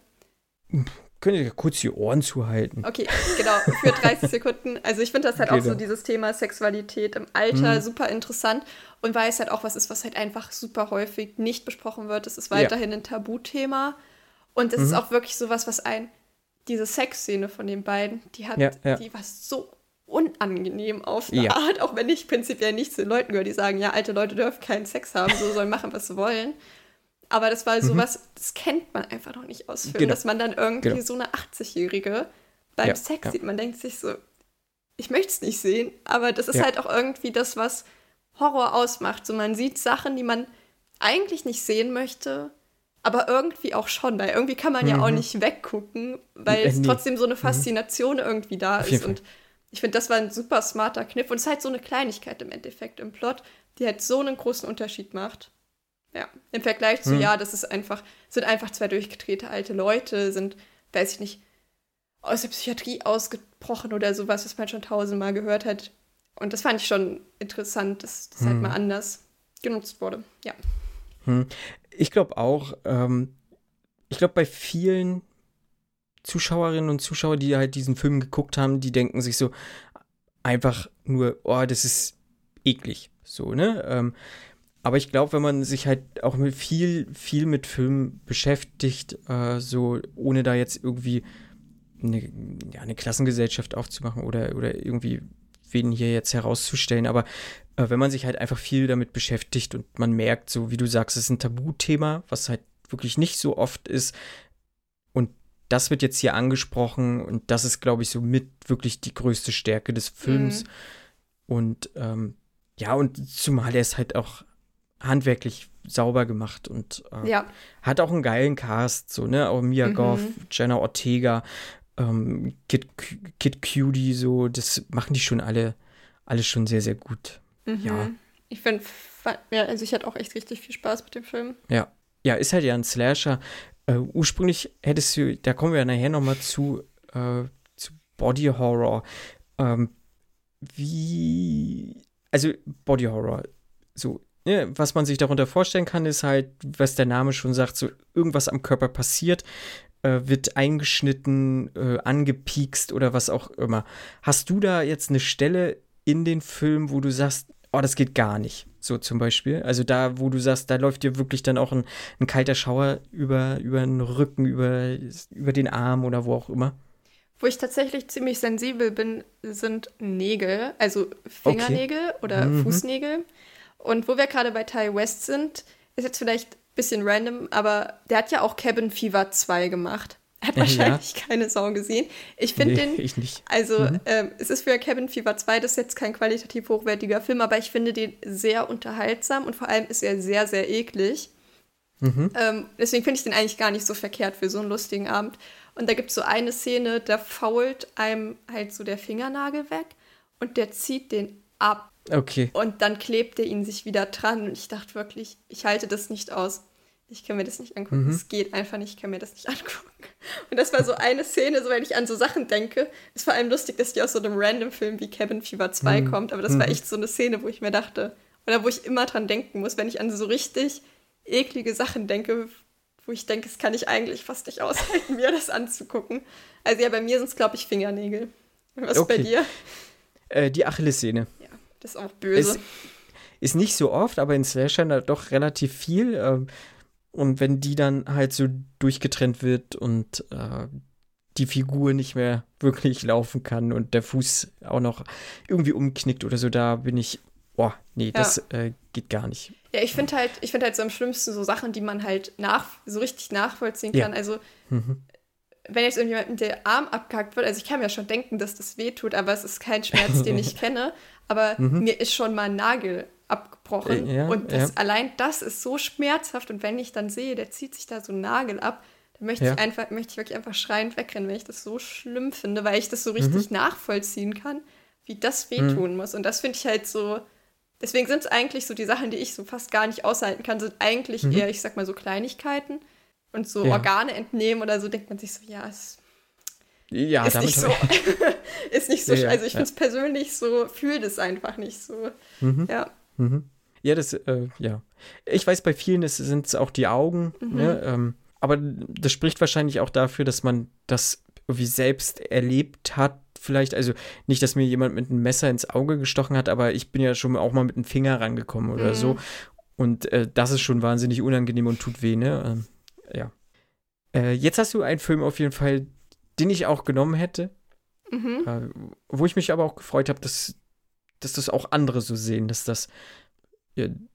Könnt ihr kurz die Ohren zuhalten? Okay, genau, für 30 (laughs) Sekunden. Also ich finde das halt okay, auch so dieses Thema Sexualität im Alter mhm. super interessant und weil es halt auch was ist, was halt einfach super häufig nicht besprochen wird. Es ist weiterhin ja. ein Tabuthema und es mhm. ist auch wirklich sowas, was ein, diese Sexszene von den beiden, die hat, ja, ja. die war so unangenehm auf eine Art, auch wenn ich prinzipiell nicht zu den Leuten gehöre, die sagen, ja, alte Leute dürfen keinen Sex haben, so sollen machen, was sie wollen. Aber das war sowas, mhm. das kennt man einfach noch nicht aus Filmen, genau. dass man dann irgendwie genau. so eine 80-Jährige beim ja, Sex ja. sieht. Man denkt sich so, ich möchte es nicht sehen, aber das ist ja. halt auch irgendwie das, was Horror ausmacht. So man sieht Sachen, die man eigentlich nicht sehen möchte, aber irgendwie auch schon, weil irgendwie kann man mhm. ja auch mhm. nicht weggucken, weil äh, es trotzdem so eine mhm. Faszination mhm. irgendwie da ist. Und ich finde, das war ein super smarter Kniff und es ist halt so eine Kleinigkeit im Endeffekt im Plot, die halt so einen großen Unterschied macht. Ja, im Vergleich zu, hm. ja, das ist einfach, sind einfach zwei durchgedrehte alte Leute, sind, weiß ich nicht, aus der Psychiatrie ausgebrochen oder sowas, was man schon tausendmal gehört hat. Und das fand ich schon interessant, dass das halt hm. halt mal anders genutzt wurde. Ja. Ich glaube auch, ähm, ich glaube, bei vielen Zuschauerinnen und Zuschauern, die halt diesen Film geguckt haben, die denken sich so einfach nur, oh, das ist eklig. So, ne? Ähm, aber ich glaube, wenn man sich halt auch mit viel, viel mit Filmen beschäftigt, äh, so ohne da jetzt irgendwie eine, ja, eine Klassengesellschaft aufzumachen oder, oder irgendwie wen hier jetzt herauszustellen, aber wenn man sich halt einfach viel damit beschäftigt und man merkt, so wie du sagst, es ist ein Tabuthema, was halt wirklich nicht so oft ist und das wird jetzt hier angesprochen und das ist, glaube ich, so mit wirklich die größte Stärke des Films mhm. und ähm, ja, und zumal er ist halt auch handwerklich sauber gemacht und äh, ja. hat auch einen geilen Cast, so, ne? Auch Mia mhm. Goff, Jenna Ortega, ähm, Kid, Kid Cutie, so, das machen die schon alle, alle schon sehr, sehr gut. Mhm. Ja. Ich finde, ja, also ich hatte auch echt richtig viel Spaß mit dem Film. Ja. Ja, ist halt ja ein Slasher. Äh, ursprünglich hättest du, da kommen wir ja nachher nochmal zu, äh, zu Body Horror. Ähm, wie, also Body Horror, so ja, was man sich darunter vorstellen kann, ist halt, was der Name schon sagt, so irgendwas am Körper passiert, äh, wird eingeschnitten, äh, angepiekst oder was auch immer. Hast du da jetzt eine Stelle in den Film, wo du sagst, oh, das geht gar nicht? So zum Beispiel. Also da, wo du sagst, da läuft dir wirklich dann auch ein, ein kalter Schauer über, über den Rücken, über, über den Arm oder wo auch immer. Wo ich tatsächlich ziemlich sensibel bin, sind Nägel, also Fingernägel okay. oder mhm. Fußnägel. Und wo wir gerade bei Ty West sind, ist jetzt vielleicht ein bisschen random, aber der hat ja auch Cabin Fever 2 gemacht. (laughs) Hat wahrscheinlich ja. keine Sau gesehen. Ich finde nee, den. Ich nicht. Also, mhm. ähm, es ist für Cabin Fever 2, das ist jetzt kein qualitativ hochwertiger Film, aber ich finde den sehr unterhaltsam und vor allem ist er sehr, sehr eklig. Mhm. Ähm, deswegen finde ich den eigentlich gar nicht so verkehrt für so einen lustigen Abend. Und da gibt es so eine Szene, da fault einem halt so der Fingernagel weg und der zieht den ab. Okay. Und dann klebte ihn sich wieder dran und ich dachte wirklich, ich halte das nicht aus. Ich kann mir das nicht angucken. Mhm. Es geht einfach nicht, ich kann mir das nicht (laughs) angucken. Und das war so eine Szene, so wenn ich an so Sachen denke. Ist vor allem lustig, dass die aus so einem Random-Film wie Cabin Fever 2 mhm. kommt, aber das mhm. war echt so eine Szene, wo ich mir dachte, oder wo ich immer dran denken muss, wenn ich an so richtig eklige Sachen denke, wo ich denke, es kann ich eigentlich fast nicht aushalten, (laughs) mir das anzugucken. Also ja, bei mir sind es, glaube ich, Fingernägel. Was okay. bei dir? Äh, die Achillessehne. Das ist auch böse. Ist, ist nicht so oft, aber in Slashern doch relativ viel. Ähm, und wenn die dann halt so durchgetrennt wird und äh, die Figur nicht mehr wirklich (laughs) laufen kann und der Fuß auch noch irgendwie umknickt oder so, da bin ich, boah, nee, ja. das äh, geht gar nicht. Ja, ich finde halt, ich finde halt so am schlimmsten so Sachen, die man halt nach, so richtig nachvollziehen kann. Ja. Also mhm wenn jetzt irgendjemandem der Arm abgehackt wird, also ich kann mir schon denken, dass das weh tut, aber es ist kein Schmerz, den (laughs) ich kenne. Aber mhm. mir ist schon mal ein Nagel abgebrochen. Äh, ja, und das, ja. allein das ist so schmerzhaft. Und wenn ich dann sehe, der zieht sich da so einen Nagel ab, dann möchte Ja. ich einfach, möchte ich wirklich einfach schreiend wegrennen, wenn ich das so schlimm finde, weil ich das so richtig Mhm. nachvollziehen kann, wie das wehtun muss. Und das finde ich halt so. Deswegen sind es eigentlich so die Sachen, die ich so fast gar nicht aushalten kann, sind eigentlich eher, ich sag mal, so Kleinigkeiten. Und so Mhm. Organe entnehmen oder so, denkt man sich so, ja, es Ja, ist nicht so, (laughs) ist nicht so, ja, also ich ja. finde es persönlich so, fühle das einfach nicht so. Mhm. Ja. Mhm. Ja, das, äh, ja. Ich weiß, bei vielen sind es auch die Augen, Mhm. ne? ähm, aber das spricht wahrscheinlich auch dafür, dass man das irgendwie selbst erlebt hat. Vielleicht, also nicht, dass mir jemand mit einem Messer ins Auge gestochen hat, aber ich bin ja schon auch mal mit dem Finger rangekommen oder Mhm. so. Und äh, das ist schon wahnsinnig unangenehm und tut weh, ne? Ähm, ja. Äh, jetzt hast du einen Film auf jeden Fall, den ich auch genommen hätte, Mhm. äh, wo ich mich aber auch gefreut habe, dass, dass das auch andere so sehen, dass das ja, n-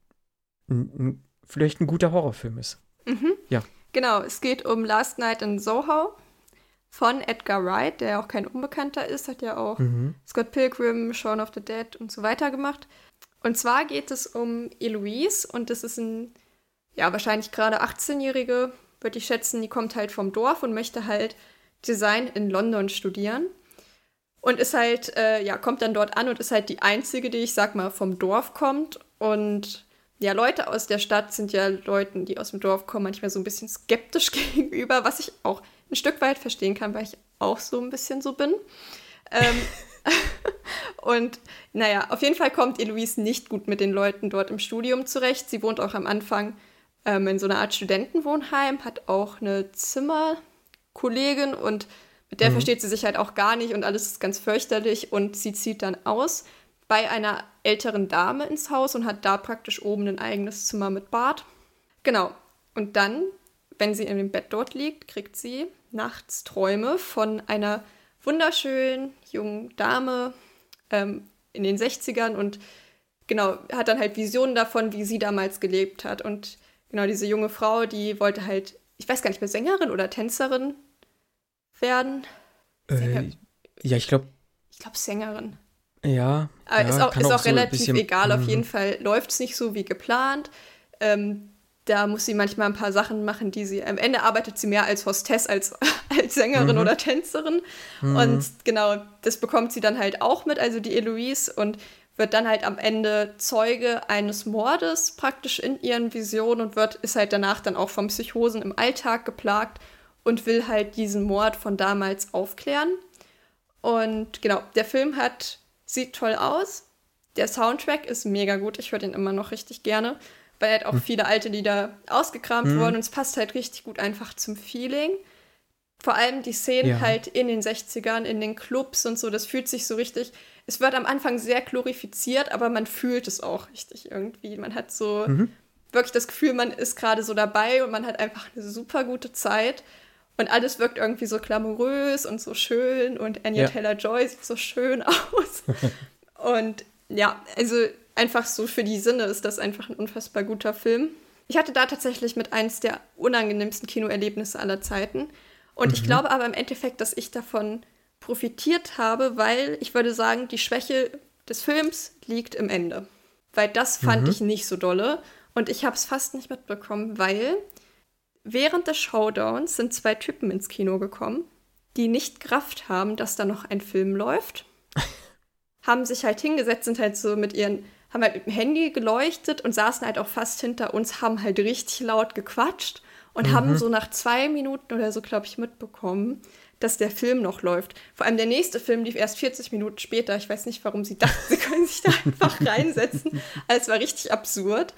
n- vielleicht ein guter Horrorfilm ist. Mhm. Ja. Genau, es geht um Last Night in Soho von Edgar Wright, der auch kein Unbekannter ist, hat ja auch Mhm. Scott Pilgrim, Shaun of the Dead und so weiter gemacht. Und zwar geht es um Eloise und das ist ein, ja, wahrscheinlich gerade 18-Jährige, würde ich schätzen, die kommt halt vom Dorf und möchte halt Design in London studieren. Und ist halt, äh, ja, kommt dann dort an und ist halt die einzige, die ich sag mal vom Dorf kommt. Und ja, Leute aus der Stadt sind ja Leuten, die aus dem Dorf kommen, manchmal so ein bisschen skeptisch (laughs) gegenüber, was ich auch ein Stück weit verstehen kann, weil ich auch so ein bisschen so bin. Ähm, (laughs) und naja, auf jeden Fall kommt Eloise nicht gut mit den Leuten dort im Studium zurecht. Sie wohnt auch am Anfang ähm, in so einer Art Studentenwohnheim, hat auch eine Zimmerkollegin und mit der Mhm. versteht sie sich halt auch gar nicht und alles ist ganz fürchterlich und sie zieht dann aus bei einer älteren Dame ins Haus und hat da praktisch oben ein eigenes Zimmer mit Bad. Genau. Und dann, wenn sie in dem Bett dort liegt, kriegt sie nachts Träume von einer wunderschönen jungen Dame ähm, in den 60ern und genau, hat dann halt Visionen davon, wie sie damals gelebt hat. Und genau, diese junge Frau, die wollte halt, ich weiß gar nicht mehr, Sängerin oder Tänzerin werden. Äh, ja, ich glaube, Ich glaube Sängerin. ja. Aber ja, ist auch, ist auch, so ein relativ egal. Auf Mhm. jeden Fall läuft es nicht so wie geplant. Ähm, da muss sie manchmal ein paar Sachen machen, die sie. Am Ende arbeitet sie mehr als Hostess als (laughs) als Sängerin Mhm. oder Tänzerin. Mhm. Und genau, das bekommt sie dann halt auch mit, also die Eloise, und wird dann halt am Ende Zeuge eines Mordes praktisch in ihren Visionen und wird, ist halt danach dann auch von Psychosen im Alltag geplagt und will halt diesen Mord von damals aufklären. Und genau, der Film hat, sieht toll aus. Der Soundtrack ist mega gut. Ich höre den immer noch richtig gerne, weil halt auch viele alte Lieder ausgekramt Hm. wurden und es passt halt richtig gut einfach zum Feeling. Vor allem die Szenen Ja. halt in den 60ern, in den Clubs und so, das fühlt sich so richtig. Es wird am Anfang sehr glorifiziert, aber man fühlt es auch richtig irgendwie. Man hat so Mhm. wirklich das Gefühl, man ist gerade so dabei und man hat einfach eine super gute Zeit. Und alles wirkt irgendwie so glamourös und so schön und Anya Ja. Taylor-Joy sieht so schön (laughs) aus. und ja, also einfach so für die Sinne ist das einfach ein unfassbar guter Film. Ich hatte da tatsächlich mit eins der unangenehmsten Kinoerlebnisse aller Zeiten. Und ich glaube aber im Endeffekt, dass ich davon profitiert habe, weil ich würde sagen, die Schwäche des Films liegt im Ende. Weil das fand Mhm. ich nicht so dolle. Und ich habe es fast nicht mitbekommen, weil während des Showdowns sind zwei Typen ins Kino gekommen, die nicht gerafft haben, dass da noch ein Film läuft. (laughs) haben sich halt hingesetzt, sind halt so mit ihren, haben halt mit dem Handy geleuchtet und saßen halt auch fast hinter uns, haben halt richtig laut gequatscht und haben so nach zwei Minuten oder so, glaube ich, mitbekommen, dass der Film noch läuft. Vor allem der nächste Film lief erst 40 Minuten später. Ich weiß nicht, warum sie dachten, sie können sich da (laughs) einfach reinsetzen. Also es war richtig absurd.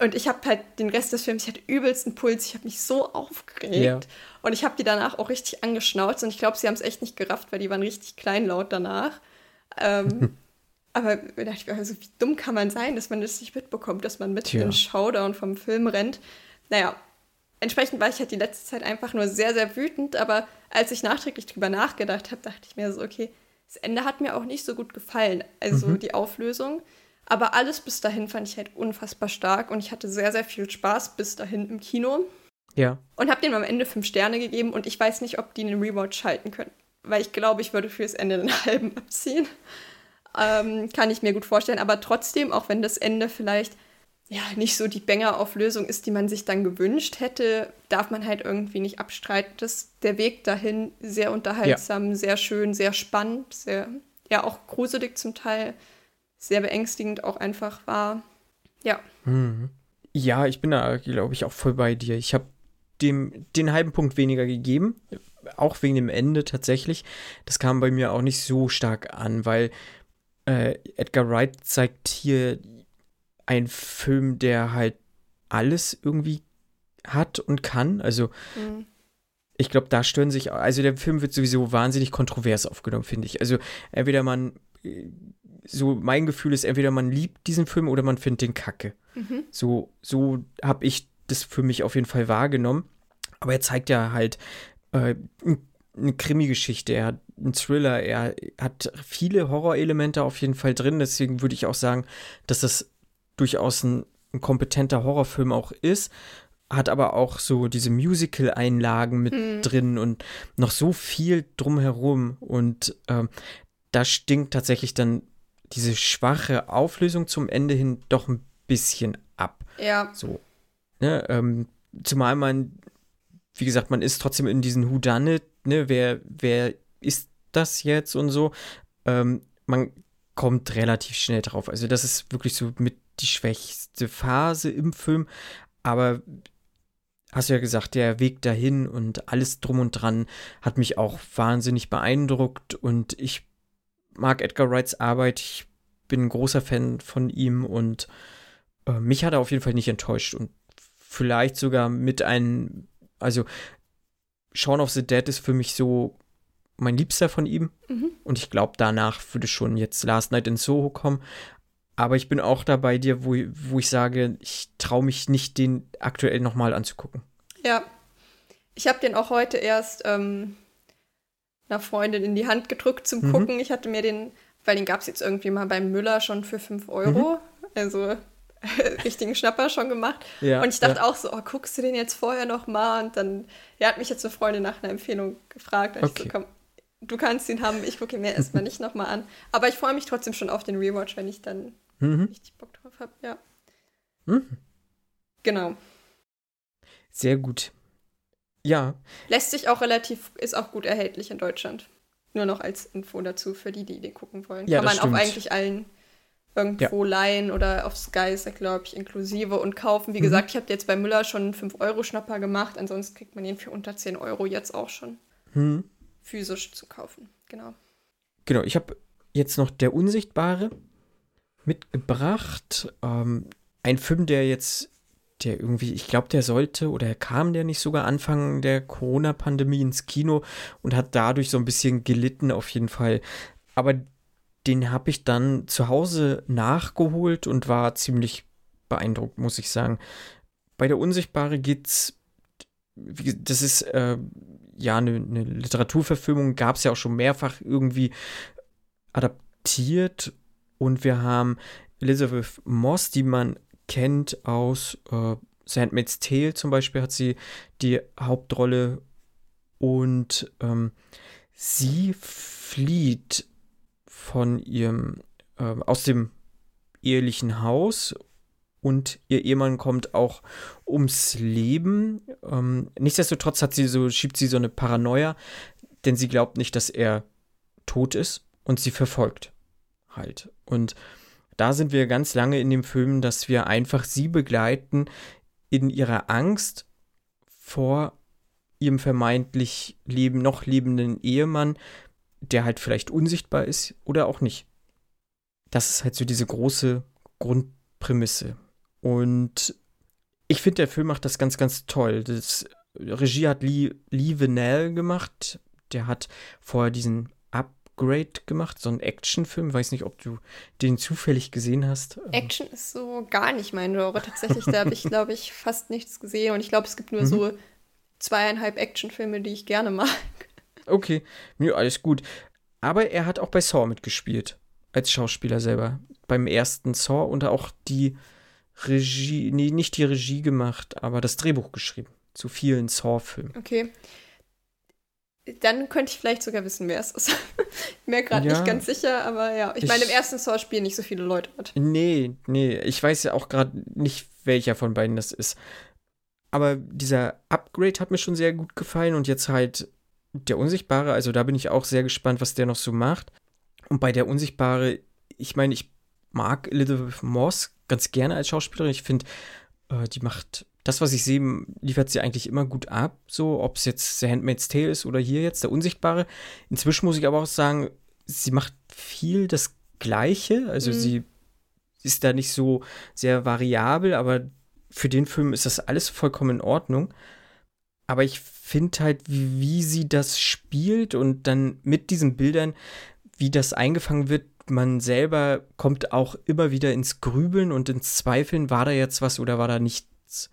Und ich habe halt den Rest des Films, ich hatte übelsten Puls, ich habe mich so aufgeregt. Ja. Und ich habe die danach auch richtig angeschnauzt und ich glaube, sie haben es echt nicht gerafft, weil die waren richtig kleinlaut danach. Ähm, (laughs) aber da dachte ich mir, also wie dumm kann man sein, dass man das nicht mitbekommt, dass man mit Tja. in den Showdown vom Film rennt. Naja, entsprechend war ich halt die letzte Zeit einfach nur sehr, sehr wütend, aber als ich nachträglich drüber nachgedacht habe, dachte ich mir so, okay, das Ende hat mir auch nicht so gut gefallen, also Mhm. die Auflösung. Aber alles bis dahin fand ich halt unfassbar stark und ich hatte sehr, sehr viel Spaß bis dahin im Kino Ja. und habe dem am Ende fünf Sterne gegeben und ich weiß nicht, ob die einen Rewatch schalten können, weil ich glaube, ich würde fürs Ende den (laughs) halben abziehen. ähm, kann ich mir gut vorstellen. Aber trotzdem, auch wenn das Ende vielleicht ja nicht so die Banger-Auflösung ist, die man sich dann gewünscht hätte, darf man halt irgendwie nicht abstreiten, dass der Weg dahin sehr unterhaltsam, ja. sehr schön, sehr spannend, sehr, ja auch gruselig zum Teil, sehr beängstigend auch einfach war. Ja. Mhm. Ja, ich bin da, glaube ich, auch voll bei dir. Ich habe dem den halben Punkt weniger gegeben, auch wegen dem Ende tatsächlich. Das kam bei mir auch nicht so stark an, weil äh, Edgar Wright zeigt hier ein Film, der halt alles irgendwie hat und kann. Also mhm. ich glaube, da stören sich, also der Film wird sowieso wahnsinnig kontrovers aufgenommen, finde ich. Also entweder man, so mein Gefühl ist, entweder man liebt diesen Film oder man findet den Kacke. Mhm. So, so habe ich das für mich auf jeden Fall wahrgenommen. Aber er zeigt ja halt äh, eine Krimi-Geschichte, er hat einen Thriller, er hat viele Horrorelemente auf jeden Fall drin. Deswegen würde ich auch sagen, dass das durchaus ein, ein kompetenter Horrorfilm auch ist, hat aber auch so diese Musical-Einlagen mit hm. drin und noch so viel drumherum. Und ähm, da stinkt tatsächlich dann diese schwache Auflösung zum Ende hin doch ein bisschen ab. Ja. So. Ne, ähm, zumal man, wie gesagt, man ist trotzdem in diesen Whodunit, ne, wer, wer ist das jetzt und so. Ähm, man kommt relativ schnell drauf. Also das ist wirklich so mit die schwächste Phase im Film, aber hast du ja gesagt, der Weg dahin und alles drum und dran hat mich auch wahnsinnig beeindruckt und ich mag Edgar Wrights Arbeit. Ich bin ein großer Fan von ihm und äh, mich hat er auf jeden Fall nicht enttäuscht und vielleicht sogar mit einem, also Shaun of the Dead ist für mich so mein Liebster von ihm. Mhm. Und ich glaube, danach würde schon jetzt Last Night in Soho kommen. Aber ich bin auch da bei dir, wo, wo ich sage, ich traue mich nicht, den aktuell nochmal anzugucken. Ja. Ich habe den auch heute erst ähm, einer Freundin in die Hand gedrückt zum mhm. Gucken. Ich hatte mir den, weil den gab es jetzt irgendwie mal beim Müller schon für 5 Euro. Mhm. Also (laughs) richtigen Schnapper schon gemacht. Ja, und ich dachte ja. auch so, oh, guckst du den jetzt vorher noch mal? Und dann, ja, hat mich jetzt eine Freundin nach einer Empfehlung gefragt. Okay. Ich so, komm, du kannst ihn haben, ich gucke ihn mir erstmal nicht noch mal an. Aber ich freue mich trotzdem schon auf den Rewatch, wenn ich dann mhm. richtig Bock drauf habe, ja. Mhm. Genau. Sehr gut. Ja. Lässt sich auch relativ, ist auch gut erhältlich in Deutschland. Nur noch als Info dazu für die, die den gucken wollen. Ja, Kann man stimmt. auf eigentlich allen irgendwo ja. leihen oder auf Sky ist er, glaube ich, inklusive und kaufen. Wie mhm. gesagt, ich habe jetzt bei Müller schon einen 5-Euro-Schnapper gemacht. Ansonsten kriegt man ihn für unter 10 Euro jetzt auch schon mhm. physisch zu kaufen. Genau. Genau, ich habe jetzt noch Der Unsichtbare mitgebracht. Ähm, ein Film, der jetzt, der irgendwie, ich glaube, der sollte oder kam der nicht sogar Anfang der Corona-Pandemie ins Kino und hat dadurch so ein bisschen gelitten auf jeden Fall. Aber den habe ich dann zu Hause nachgeholt und war ziemlich beeindruckt, muss ich sagen. Bei der Unsichtbare geht's, das ist äh, ja eine, eine Literaturverfilmung, gab es ja auch schon mehrfach irgendwie adaptiert und wir haben Elizabeth Moss, die man kennt aus äh, Sandmaid's Tale zum Beispiel, hat sie die Hauptrolle. Und ähm, sie flieht von ihrem, äh, aus dem ehelichen Haus und ihr Ehemann kommt auch ums Leben. Ähm, nichtsdestotrotz hat sie so, schiebt sie so eine Paranoia, denn sie glaubt nicht, dass er tot ist und sie verfolgt halt. Und da sind wir ganz lange in dem Film, dass wir einfach sie begleiten in ihrer Angst vor ihrem vermeintlich leben, noch lebenden Ehemann, der halt vielleicht unsichtbar ist oder auch nicht. Das ist halt so diese große Grundprämisse. Und ich finde, der Film macht das ganz, ganz toll. Das Regie hat Lee, Lee Venell gemacht. Der hat vorher diesen Upgrade gemacht, so ein Actionfilm. Weiß nicht, ob du den zufällig gesehen hast. Action ist so gar nicht mein Genre. Tatsächlich, da habe ich, glaube ich, fast nichts gesehen. Und ich glaube, es gibt nur mhm. so zweieinhalb Actionfilme, die ich gerne mag. Okay, ja, alles gut. Aber er hat auch bei Saw mitgespielt. Als Schauspieler selber. Beim ersten Saw und auch die Regie, nee, nicht die Regie gemacht, aber das Drehbuch geschrieben. Zu vielen Saw-Filmen. Okay Dann könnte ich vielleicht sogar wissen, wer es ist. (laughs) ich bin mir gerade ja. nicht ganz sicher, aber ja. Ich, ich meine, im ersten Saw spielen nicht so viele Leute mit. Nee, nee. Ich weiß ja auch gerade nicht, welcher von beiden das ist. Aber dieser Upgrade hat mir schon sehr gut gefallen und jetzt halt der Unsichtbare, also da bin ich auch sehr gespannt, was der noch so macht. Und bei der Unsichtbare, ich meine, ich mag Elizabeth Moss ganz gerne als Schauspielerin. Ich finde, äh, die macht das, was ich sehe, liefert sie eigentlich immer gut ab. So, ob es jetzt The Handmaid's Tale ist oder hier jetzt der Unsichtbare. Inzwischen muss ich aber auch sagen, sie macht viel das Gleiche. Also mhm. sie ist da nicht so sehr variabel, aber für den Film ist das alles vollkommen in Ordnung. Aber ich finde halt, wie, sie das spielt und dann mit diesen Bildern, wie das eingefangen wird, man selber kommt auch immer wieder ins Grübeln und ins Zweifeln, war da jetzt was oder war da nichts.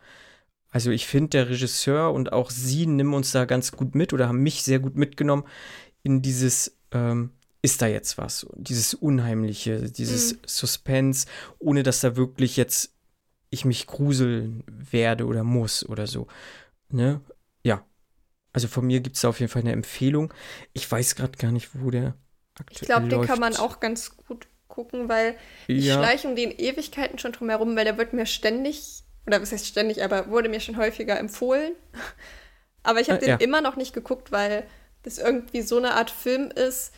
Also ich finde, der Regisseur und auch sie nehmen uns da ganz gut mit oder haben mich sehr gut mitgenommen in dieses, ähm, ist da jetzt was? Dieses Unheimliche, dieses mhm. Suspense, ohne dass da wirklich jetzt ich mich gruseln werde oder muss oder so. Ne? Ja. Also von mir gibt es auf jeden Fall eine Empfehlung. Ich weiß gerade gar nicht, wo der aktuell Ich glaube, den kann man auch ganz gut gucken, weil ja. ich schleiche um den Ewigkeiten schon drum herum, weil der wird mir ständig oder was heißt ständig, aber wurde mir schon häufiger empfohlen. aber ich habe äh, den ja. immer noch nicht geguckt, weil das irgendwie so eine Art Film ist,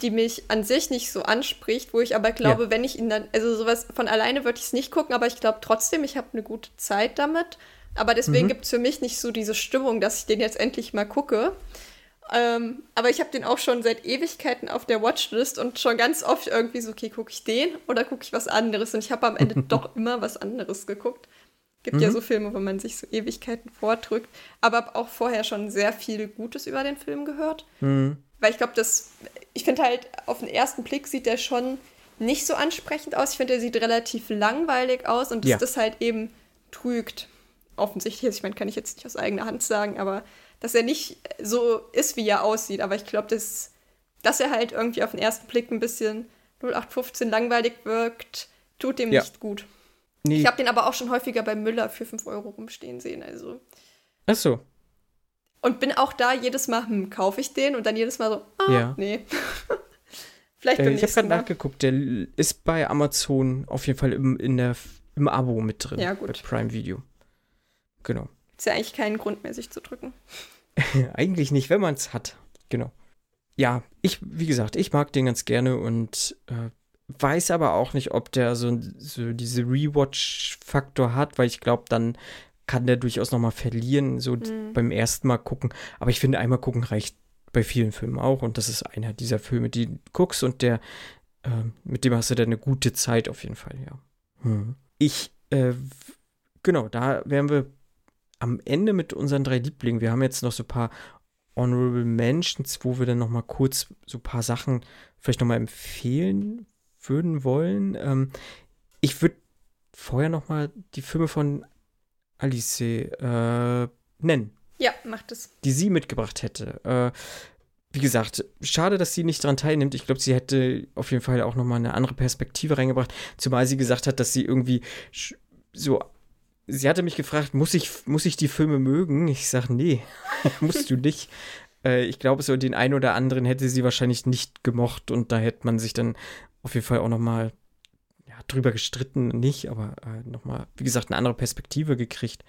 die mich an sich nicht so anspricht, wo ich aber glaube, ja. wenn ich ihn dann, also sowas von alleine würde ich es nicht gucken, aber ich glaube trotzdem, ich habe eine gute Zeit damit. Aber deswegen mhm. gibt es für mich nicht so diese Stimmung, dass ich den jetzt endlich mal gucke. Ähm, aber ich habe den auch schon seit Ewigkeiten auf der Watchlist und schon ganz oft irgendwie so, okay, gucke ich den oder gucke ich was anderes? Und ich habe am Ende (laughs) doch immer was anderes geguckt. Gibt mhm. ja so Filme, wo man sich so Ewigkeiten vordrückt. Aber habe auch vorher schon sehr viel Gutes über den Film gehört. Mhm. Weil ich glaube, das, ich finde halt, auf den ersten Blick sieht der schon nicht so ansprechend aus. Ich finde, der sieht relativ langweilig aus und dass ja. das halt eben trügt. Offensichtlich, also ich meine, kann ich jetzt nicht aus eigener Hand sagen, aber dass er nicht so ist, wie er aussieht. Aber ich glaube, dass, dass er halt irgendwie auf den ersten Blick ein bisschen 0815 langweilig wirkt, tut dem ja. nicht gut. Nee. Ich habe den aber auch schon häufiger bei Müller für 5 Euro rumstehen sehen. Also. Ach so. Und bin auch da jedes Mal, hm, kaufe ich den? Und dann jedes Mal so, ah, ja. nee. (laughs) Vielleicht äh, Ich habe gerade nachgeguckt, der ist bei Amazon auf jeden Fall im, in der, im Abo mit drin. Ja, gut. Bei Prime Video. Genau. Ist ja eigentlich keinen Grund mehr, sich zu drücken. (laughs) eigentlich nicht, wenn man es hat. Genau. Ja, ich, wie gesagt, ich mag den ganz gerne und äh, weiß aber auch nicht, ob der so, so diese Rewatch-Faktor hat, weil ich glaube, dann kann der durchaus noch mal verlieren, so mhm. beim ersten Mal gucken. Aber ich finde, einmal gucken reicht bei vielen Filmen auch. Und das ist einer dieser Filme, die du guckst und der, äh, mit dem hast du dann eine gute Zeit auf jeden Fall, ja. Hm. Ich, äh, genau, da wären wir am Ende mit unseren drei Lieblingen. Wir haben jetzt noch so ein paar Honorable Mentions, wo wir dann noch mal kurz so ein paar Sachen vielleicht noch mal empfehlen würden wollen. Ähm, ich würde vorher noch mal die Filme von Alice äh, nennen. Ja, macht es. Die sie mitgebracht hätte. Äh, wie gesagt, schade, dass sie nicht daran teilnimmt. Ich glaube, sie hätte auf jeden Fall auch noch mal eine andere Perspektive reingebracht. Zumal sie gesagt hat, dass sie irgendwie so sie hatte mich gefragt, muss ich, muss ich die Filme mögen? Ich sage, nee, (laughs) musst du nicht. Äh, ich glaube, so den einen oder anderen hätte sie wahrscheinlich nicht gemocht und da hätte man sich dann auf jeden Fall auch noch mal ja, drüber gestritten, nicht, aber äh, noch mal, wie gesagt, eine andere Perspektive gekriegt.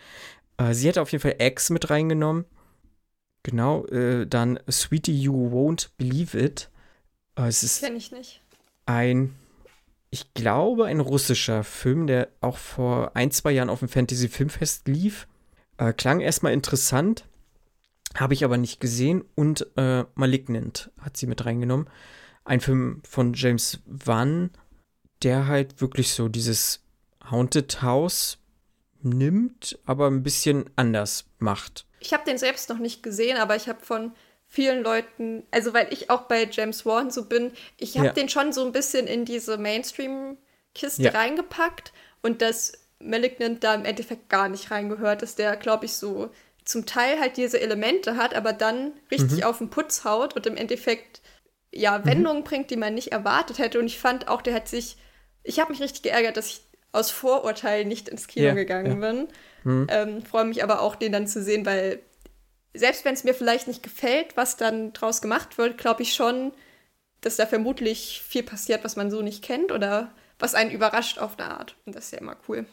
Äh, sie hätte auf jeden Fall X mit reingenommen. Genau, äh, dann Sweetie, You Won't Believe It. Äh, es ist Kenn ich nicht. Ein, ich glaube, ein russischer Film, der auch vor ein, zwei Jahren auf dem Fantasy Filmfest lief. Äh, klang erstmal interessant, habe ich aber nicht gesehen. Und äh, Malignant hat sie mit reingenommen ein Film von James Wan, der halt wirklich so dieses Haunted House nimmt, aber ein bisschen anders macht. Ich habe den selbst noch nicht gesehen, aber ich habe von vielen Leuten, also weil ich auch bei James Wan so bin, ich habe ja. den schon so ein bisschen in diese Mainstream-Kiste ja. reingepackt und dass Malignant da im Endeffekt gar nicht reingehört, dass der, glaube ich, so zum Teil halt diese Elemente hat, aber dann richtig mhm. auf den Putz haut und im Endeffekt ja, mhm. Wendungen mhm. bringt, die man nicht erwartet hätte. Und ich fand auch, der hat sich, ich habe mich richtig geärgert, dass ich aus Vorurteilen nicht ins Kino ja, gegangen ja. bin. Mhm. Ähm, Freue mich aber auch, den dann zu sehen, weil selbst wenn es mir vielleicht nicht gefällt, was dann draus gemacht wird, glaube ich schon, dass da vermutlich viel passiert, was man so nicht kennt oder was einen überrascht auf eine Art. Und das ist ja immer cool.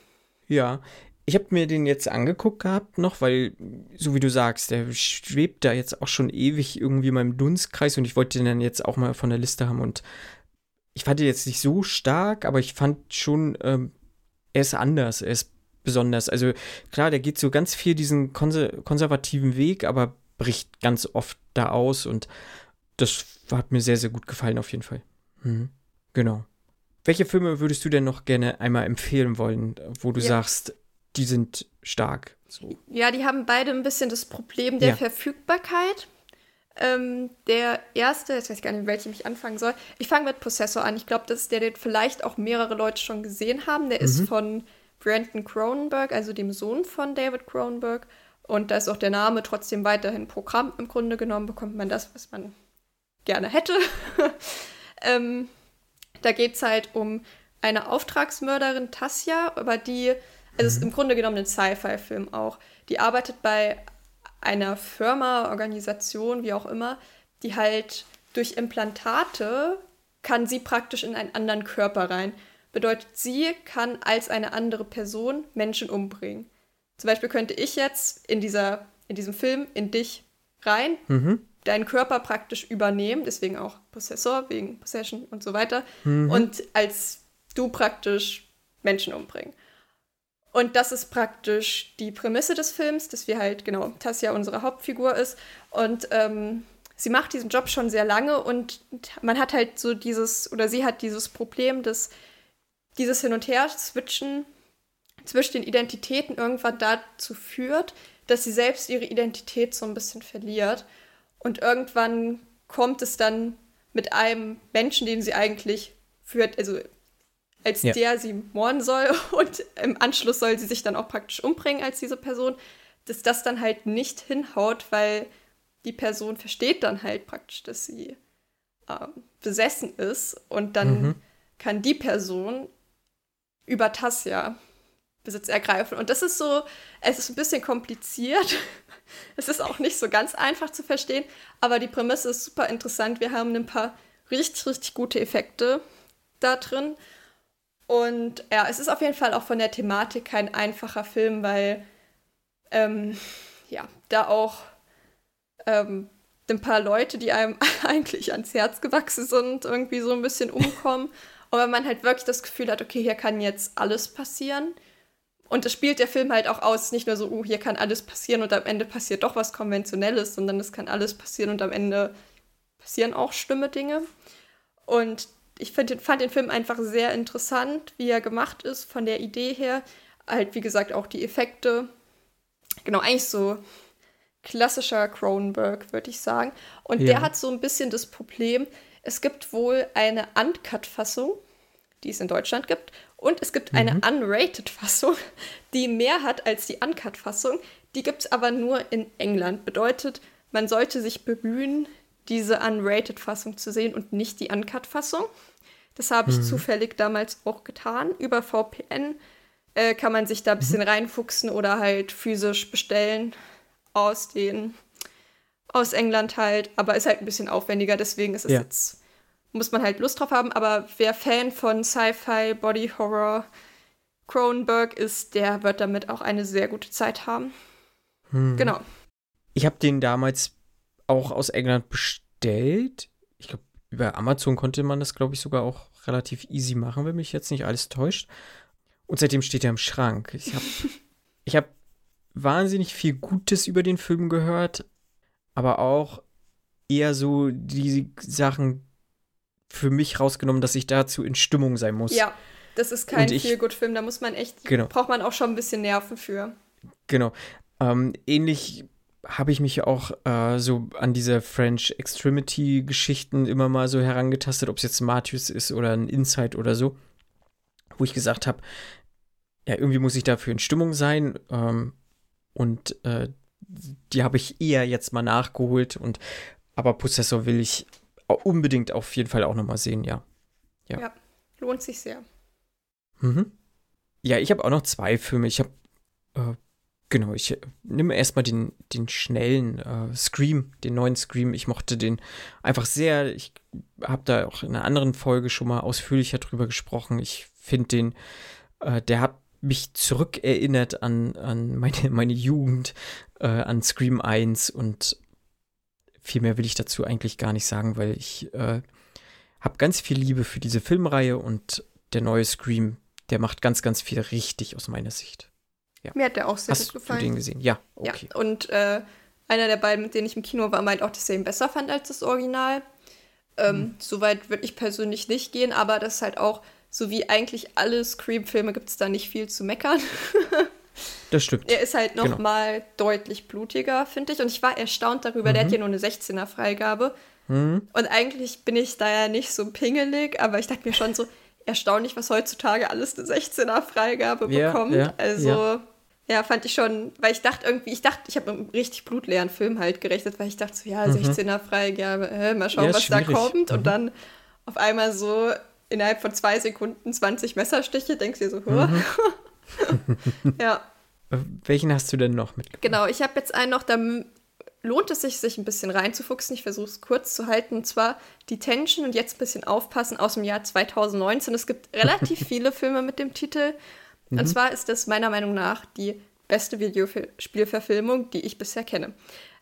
Ja, ich habe mir den jetzt angeguckt gehabt noch, weil, so wie du sagst, der schwebt da jetzt auch schon ewig irgendwie in meinem Dunstkreis und ich wollte den dann jetzt auch mal von der Liste haben und ich fand ihn jetzt nicht so stark, aber ich fand schon, ähm, er ist anders, er ist besonders. Also klar, der geht so ganz viel diesen konser konservativen Weg, aber bricht ganz oft da aus und das hat mir sehr, sehr gut gefallen auf jeden Fall. Mhm. Genau. Welche Filme würdest du denn noch gerne einmal empfehlen wollen, wo du ja. sagst, die sind stark. So. Ja, die haben beide ein bisschen das Problem der ja. Verfügbarkeit. Ähm, der erste, jetzt weiß ich gar nicht, mit welchem ich anfangen soll. Ich fange mit Possessor an. Ich glaube, das ist der, den vielleicht auch mehrere Leute schon gesehen haben. Der mhm. ist von Brandon Cronenberg, also dem Sohn von David Cronenberg. Und da ist auch der Name trotzdem weiterhin Programm. Im Grunde genommen bekommt man das, was man gerne hätte. (laughs) ähm, da geht es halt um eine Auftragsmörderin, Tassia, aber die also es ist im Grunde genommen ein Sci-Fi-Film auch. Die arbeitet bei einer Firma, Organisation, wie auch immer, die halt durch Implantate kann sie praktisch in einen anderen Körper rein. Bedeutet, sie kann als eine andere Person Menschen umbringen. Zum Beispiel könnte ich jetzt in, dieser, in diesem Film in dich rein, mhm. deinen Körper praktisch übernehmen, deswegen auch Possessor, wegen Possession und so weiter, mhm. und als du praktisch Menschen umbringen. Und das ist praktisch die Prämisse des Films, dass wir halt, genau, Tassia unsere Hauptfigur ist. Und ähm, sie macht diesen Job schon sehr lange und man hat halt so dieses, oder sie hat dieses Problem, dass dieses Hin- und Her-Switchen zwischen den Identitäten irgendwann dazu führt, dass sie selbst ihre Identität so ein bisschen verliert. Und irgendwann kommt es dann mit einem Menschen, den sie eigentlich führt, also als ja. der sie morden soll (laughs) und im Anschluss soll sie sich dann auch praktisch umbringen als diese Person, dass das dann halt nicht hinhaut, weil die Person versteht dann halt praktisch, dass sie ähm, besessen ist und dann mhm. kann die Person über Tassia Besitz ergreifen. Und das ist so, es ist ein bisschen kompliziert. (laughs) es ist auch nicht so ganz einfach zu verstehen, aber die Prämisse ist super interessant. Wir haben ein paar richtig, richtig gute Effekte da drin. Und ja, es ist auf jeden Fall auch von der Thematik kein einfacher Film, weil ähm, ja, da auch ähm, ein paar Leute, die einem (laughs) eigentlich ans Herz gewachsen sind, irgendwie so ein bisschen umkommen. Und wenn man halt wirklich das Gefühl hat, okay, hier kann jetzt alles passieren. Und das spielt der Film halt auch aus, nicht nur so, oh, hier kann alles passieren und am Ende passiert doch was Konventionelles, sondern es kann alles passieren und am Ende passieren auch schlimme Dinge. Und ich find, fand den Film einfach sehr interessant, wie er gemacht ist, von der Idee her. Halt, wie gesagt, auch die Effekte. Genau, eigentlich so klassischer Cronenberg, würde ich sagen. Und ja. der hat so ein bisschen das Problem, es gibt wohl eine Uncut-Fassung, die es in Deutschland gibt, und es gibt mhm. eine Unrated-Fassung, die mehr hat als die Uncut-Fassung. Die gibt es aber nur in England. Bedeutet, man sollte sich bemühen, diese Unrated-Fassung zu sehen und nicht die Uncut-Fassung. Das habe ich mhm. zufällig damals auch getan. Über VPN äh, kann man sich da ein bisschen mhm. reinfuchsen oder halt physisch bestellen aus den aus England halt, aber ist halt ein bisschen aufwendiger, deswegen ist es ja. jetzt muss man halt Lust drauf haben, aber wer Fan von Sci-Fi, Body Horror, Cronenberg ist, der wird damit auch eine sehr gute Zeit haben. Hm. Genau. Ich habe den damals auch aus England bestellt. Ich glaube, über Amazon konnte man das, glaube ich, sogar auch relativ easy machen, wenn mich jetzt nicht alles täuscht. Und seitdem steht er im Schrank. Ich habe (laughs) ich hab wahnsinnig viel Gutes über den Film gehört, aber auch eher so die Sachen für mich rausgenommen, dass ich dazu in Stimmung sein muss. Ja, das ist kein Feel-Good-Film, da muss man echt, genau. braucht man auch schon ein bisschen Nerven für. Genau. Ähm, ähnlich habe ich mich auch äh, so an diese French Extremity-Geschichten immer mal so herangetastet, ob es jetzt Matthews ist oder ein Insight oder so, wo ich gesagt habe, ja, irgendwie muss ich dafür in Stimmung sein ähm, und äh, die habe ich eher jetzt mal nachgeholt und aber Possessor will ich unbedingt auf jeden Fall auch noch mal sehen, ja. Ja, ja lohnt sich sehr. Mhm. Ja, ich habe auch noch zwei Filme. Ich habe äh, Genau, ich äh, nehme erstmal den, den schnellen äh, Scream, den neuen Scream. Ich mochte den einfach sehr. Ich habe da auch in einer anderen Folge schon mal ausführlicher drüber gesprochen. Ich finde den, äh, der hat mich zurückerinnert an, an meine, (laughs) meine Jugend, äh, an Scream 1 und viel mehr will ich dazu eigentlich gar nicht sagen, weil ich äh, habe ganz viel Liebe für diese Filmreihe und der neue Scream, der macht ganz, ganz viel richtig aus meiner Sicht. Ja. Mir hat der auch sehr Hast gut gefallen. du den gesehen? Ja, okay. Ja, und äh, einer der beiden, mit denen ich im Kino war, meint auch, dass er ihn besser fand als das Original. Ähm, mhm. Soweit würde ich persönlich nicht gehen, aber das ist halt auch, so wie eigentlich alle Scream-Filme, gibt es da nicht viel zu meckern. (laughs) das stimmt. Er ist halt noch genau. mal deutlich blutiger, finde ich. Und ich war erstaunt darüber, mhm. der hat hier nur eine 16er-Freigabe. Mhm. Und eigentlich bin ich da ja nicht so pingelig, aber ich dachte mir schon so, erstaunlich, was heutzutage alles eine 16er-Freigabe ja, bekommt. Ja, also ja. Ja, fand ich schon, weil ich dachte irgendwie, ich dachte, ich habe einen richtig blutleeren Film halt gerechnet, weil ich dachte so, ja, 16er mhm. Freigabe, äh, mal schauen, ja, was schwierig. da kommt. Mhm. Und dann auf einmal so innerhalb von zwei Sekunden 20 Messerstiche, denkst du dir so, mhm. (laughs) ja. Welchen hast du denn noch mitgebracht? Genau, ich habe jetzt einen noch, da lohnt es sich, sich ein bisschen reinzufuchsen. Ich versuche es kurz zu halten. Und zwar Detention und jetzt ein bisschen aufpassen aus dem Jahr 2019. Es gibt relativ (laughs) viele Filme mit dem Titel. Mhm. Und zwar ist das meiner Meinung nach die beste Videospielverfilmung, die ich bisher kenne.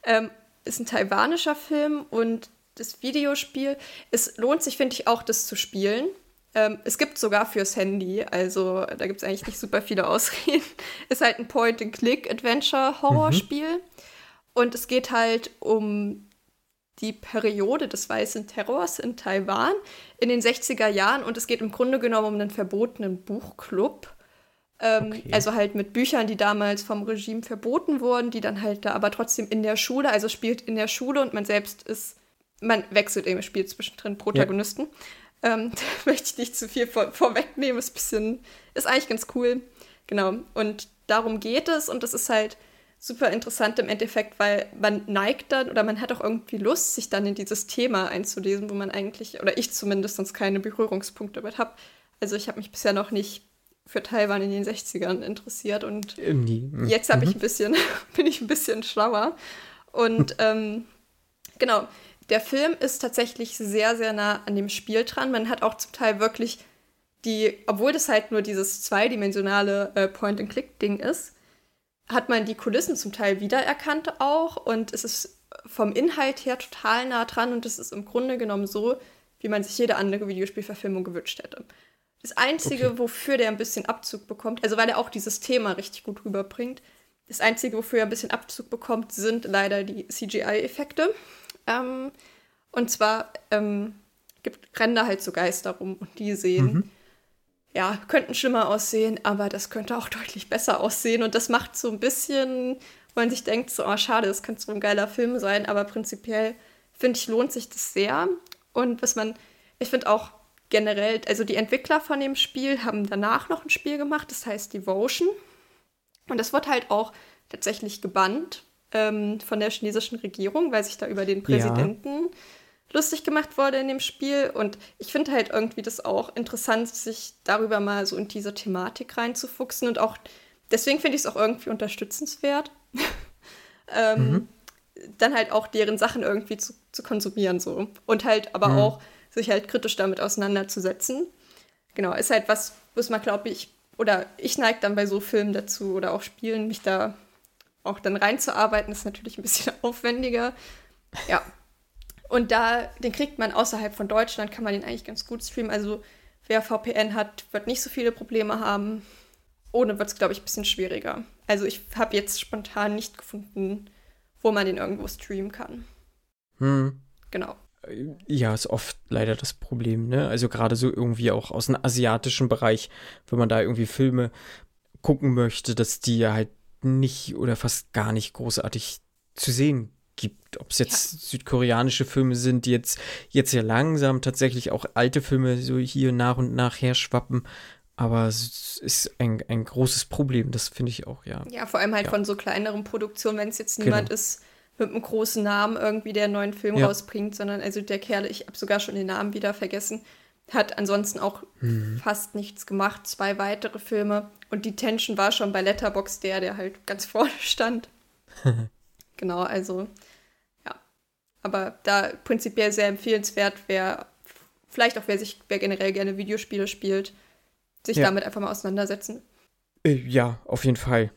Ähm, ist ein taiwanischer Film und das Videospiel, es lohnt sich, finde ich, auch, das zu spielen. Ähm, es gibt sogar fürs Handy, also da gibt es eigentlich nicht super viele Ausreden. (laughs) ist halt ein Point-and-Click-Adventure-Horrorspiel. Mhm. Und es geht halt um die Periode des weißen Terrors in Taiwan in den 60er Jahren und es geht im Grunde genommen um einen verbotenen Buchclub. Ähm, okay. Also halt mit Büchern, die damals vom Regime verboten wurden, die dann halt da aber trotzdem in der Schule, also spielt in der Schule und man selbst ist, man wechselt eben, spielt zwischendrin Protagonisten. Ja. Ähm, (laughs) da möchte ich nicht zu viel vor, vorwegnehmen, ist bisschen, ist eigentlich ganz cool. Genau. Und darum geht es und das ist halt super interessant im Endeffekt, weil man neigt dann oder man hat auch irgendwie Lust, sich dann in dieses Thema einzulesen, wo man eigentlich, oder ich zumindest sonst keine Berührungspunkte damit habe. Also ich habe mich bisher noch nicht für Taiwan in den 60ern interessiert und Nie. jetzt habe ich mhm. ein bisschen, (laughs) bin ich ein bisschen schlauer. Und ähm, genau, der Film ist tatsächlich sehr, sehr nah an dem Spiel dran. Man hat auch zum Teil wirklich die, obwohl das halt nur dieses zweidimensionale äh, Point-and-Click-Ding ist, hat man die Kulissen zum Teil wiedererkannt auch und es ist vom Inhalt her total nah dran und es ist im Grunde genommen so, wie man sich jede andere Videospielverfilmung gewünscht hätte. Das Einzige, okay. wofür der ein bisschen Abzug bekommt, also weil er auch dieses Thema richtig gut rüberbringt, das Einzige, wofür er ein bisschen Abzug bekommt, sind leider die CGI-Effekte. Ähm, und zwar ähm, gibt Ränder halt so Geister rum und die sehen, mhm. ja, könnten schlimmer aussehen, aber das könnte auch (laughs) deutlich besser aussehen. Und das macht so ein bisschen, wo man sich denkt, so, oh, schade, das könnte so ein geiler Film sein, aber prinzipiell finde ich, lohnt sich das sehr. Und was man, ich finde auch, generell, also die Entwickler von dem Spiel haben danach noch ein Spiel gemacht, das heißt Devotion. Und das wird halt auch tatsächlich gebannt ähm, von der chinesischen Regierung, weil sich da über den Präsidenten ja. lustig gemacht wurde in dem Spiel. Und ich finde halt irgendwie das auch interessant, sich darüber mal so in diese Thematik reinzufuchsen. Und auch deswegen finde ich es auch irgendwie unterstützenswert. (laughs) ähm, mhm. Dann halt auch deren Sachen irgendwie zu, zu konsumieren so. Und halt aber mhm. auch sich halt kritisch damit auseinanderzusetzen. Genau, ist halt was, was man, glaube ich, oder ich neige dann bei so Filmen dazu oder auch Spielen, mich da auch dann reinzuarbeiten, ist natürlich ein bisschen (laughs) aufwendiger. Ja. Und da, den kriegt man außerhalb von Deutschland, kann man den eigentlich ganz gut streamen. Also wer VPN hat, wird nicht so viele Probleme haben. Ohne wird es, glaube ich, ein bisschen schwieriger. Also ich habe jetzt spontan nicht gefunden, wo man den irgendwo streamen kann. Hm. Genau. Ja, ist oft leider das Problem, ne? Also gerade so irgendwie auch aus dem asiatischen Bereich, wenn man da irgendwie Filme gucken möchte, dass die ja halt nicht oder fast gar nicht großartig zu sehen gibt. Ob es jetzt ja. südkoreanische Filme sind, die jetzt, jetzt ja langsam tatsächlich auch alte Filme so hier nach und nach her schwappen. Aber es ist ein, ein großes Problem, das finde ich auch, ja. Ja, vor allem halt ja. von so kleineren Produktionen, wenn es jetzt niemand genau. ist, mit einem großen Namen irgendwie der einen neuen Film ja. rausbringt, sondern also der Kerl, ich habe sogar schon den Namen wieder vergessen. Hat ansonsten auch mhm. fast nichts gemacht. Zwei weitere Filme. Und die Tension war schon bei Letterbox der, der halt ganz (laughs) vorne stand. (laughs) genau, also ja. Aber da prinzipiell sehr empfehlenswert, wer vielleicht auch wer sich, wer generell gerne Videospiele spielt, sich ja. damit einfach mal auseinandersetzen. Äh, ja, auf jeden Fall.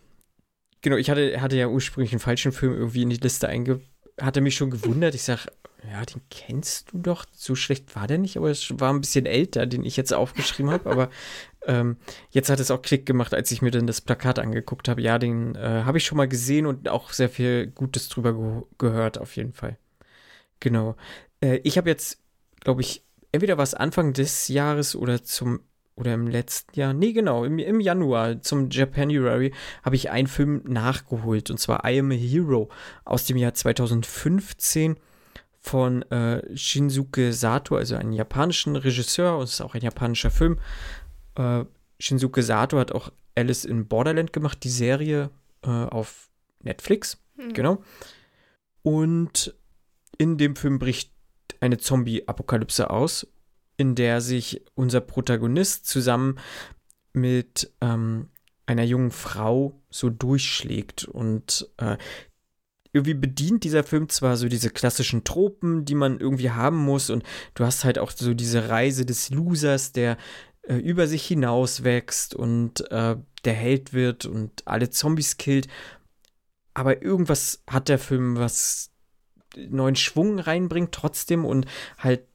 Genau, ich hatte, hatte ja ursprünglich einen falschen Film irgendwie in die Liste einge... Hatte mich schon gewundert. Ich sag, ja, den kennst du doch. So schlecht war der nicht, aber es war ein bisschen älter, den ich jetzt aufgeschrieben habe. Aber (laughs) ähm, jetzt hat es auch Klick gemacht, als ich mir dann das Plakat angeguckt habe. Ja, den äh, habe ich schon mal gesehen und auch sehr viel Gutes drüber ge gehört, auf jeden Fall. Genau. Äh, ich habe jetzt, glaube ich, entweder was Anfang des Jahres oder zum oder im letzten Jahr, nee, genau, im, im Januar zum Japanuary habe ich einen Film nachgeholt und zwar I Am a Hero aus dem Jahr 2015 von äh, Shinsuke Sato, also einem japanischen Regisseur, und es ist auch ein japanischer Film. Äh, Shinsuke Sato hat auch Alice in Borderland gemacht, die Serie äh, auf Netflix, mhm. genau. Und in dem Film bricht eine Zombie-Apokalypse aus, in der sich unser Protagonist zusammen mit ähm, einer jungen Frau so durchschlägt und äh, irgendwie bedient dieser Film zwar so diese klassischen Tropen, die man irgendwie haben muss und du hast halt auch so diese Reise des Losers, der äh, über sich hinaus wächst und äh, der Held wird und alle Zombies killt. Aber irgendwas hat der Film, was neuen Schwung reinbringt trotzdem und halt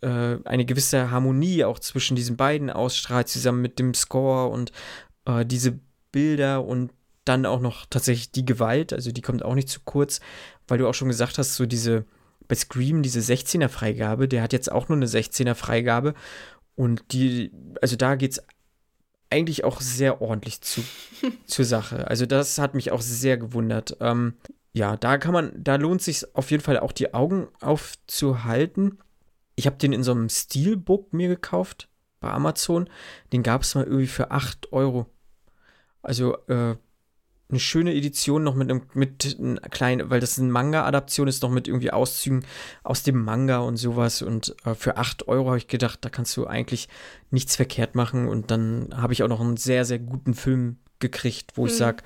äh, eine gewisse Harmonie auch zwischen diesen beiden ausstrahlt, zusammen mit dem Score und äh, diese Bilder und dann auch noch tatsächlich die Gewalt, also die kommt auch nicht zu kurz, weil du auch schon gesagt hast, so diese bei Scream diese 16er Freigabe, der hat jetzt auch nur eine 16er Freigabe und die, also da geht es eigentlich auch sehr ordentlich zu, (laughs) zur Sache. Also das hat mich auch sehr gewundert. Ähm, ja, da kann man, da lohnt sich auf jeden Fall auch die Augen aufzuhalten. Ich habe den in so einem Steelbook mir gekauft bei Amazon. Den gab es mal irgendwie für 8 Euro. Also äh, eine schöne Edition noch mit einem, mit einem kleinen, weil das eine Manga-Adaption ist, noch mit irgendwie Auszügen aus dem Manga und sowas. Und äh, für 8 Euro habe ich gedacht, da kannst du eigentlich nichts verkehrt machen. Und dann habe ich auch noch einen sehr, sehr guten Film gekriegt, wo mhm. ich sage,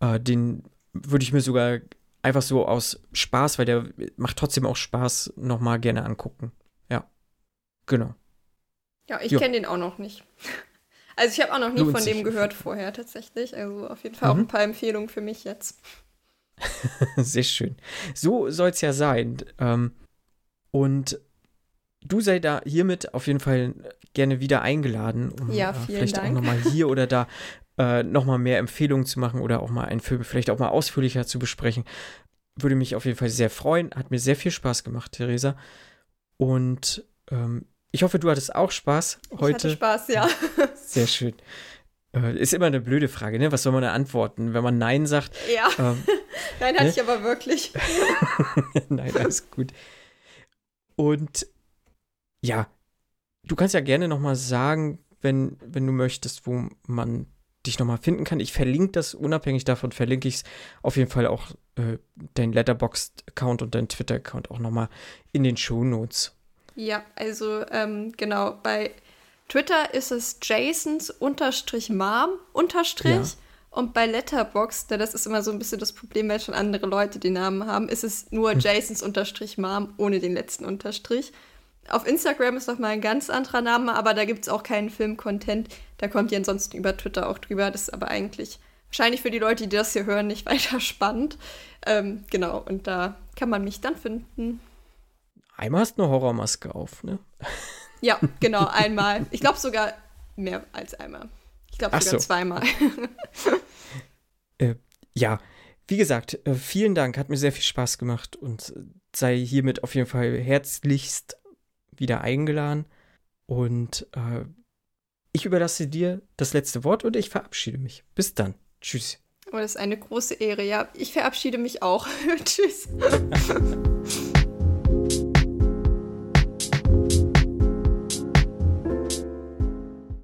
äh, den würde ich mir sogar einfach so aus Spaß, weil der macht trotzdem auch Spaß, nochmal gerne angucken. Genau. Ja, ich kenne den auch noch nicht. (laughs) Also ich habe auch noch nie Lohnt von dem gehört vorher tatsächlich. Also auf jeden Fall mhm. auch ein paar Empfehlungen für mich jetzt. (laughs) Sehr schön. So soll es ja sein. Ähm, und du sei da hiermit auf jeden Fall gerne wieder eingeladen, um ja, äh, vielleicht Dank. auch nochmal hier oder da äh, nochmal mehr Empfehlungen zu machen oder auch mal einen Film vielleicht auch mal ausführlicher zu besprechen. Würde mich auf jeden Fall sehr freuen. Hat mir sehr viel Spaß gemacht, Theresa. Und ähm, ich hoffe, du hattest auch Spaß heute. Ich hatte Spaß, ja. (laughs) Sehr schön. Äh, ist immer eine blöde Frage, ne? Was soll man da antworten? Wenn man Nein sagt. Ja. Ähm, (laughs) Nein, hatte ne? ich aber wirklich. (laughs) Nein, alles gut. Und ja, du kannst ja gerne nochmal sagen, wenn, wenn du möchtest, wo man dich nochmal finden kann. Ich verlinke das, unabhängig davon verlinke ich es auf jeden Fall auch äh, dein Letterboxd-Account und dein Twitter-Account auch nochmal in den Show Notes. Ja, also ähm, genau, bei Twitter ist es Jasons unterstrich Mom unterstrich. Ja. Und bei Letterboxd, das ist immer so ein bisschen das Problem, weil schon andere Leute den Namen haben, ist es nur hm. Jasons unterstrich Mom ohne den letzten Unterstrich. Auf Instagram ist nochmal ein ganz anderer Name, aber da gibt es auch keinen Film-Content. Da kommt ihr ansonsten über Twitter auch drüber. Das ist aber eigentlich wahrscheinlich für die Leute, die das hier hören, nicht (laughs) weiter spannend. Ähm, genau, und da kann man mich dann finden. Einmal hast du eine Horrormaske auf, ne? (laughs) Ja, genau, einmal. Ich glaube sogar mehr als einmal. Ich glaube sogar so. zweimal. (laughs) äh, ja, wie gesagt, äh, vielen Dank, hat mir sehr viel Spaß gemacht und sei hiermit auf jeden Fall herzlichst wieder eingeladen. Und äh, ich überlasse dir das letzte Wort und ich verabschiede mich. Bis dann. Tschüss. Oh, das ist eine große Ehre. Ja, ich verabschiede mich auch. (laughs) Tschüss.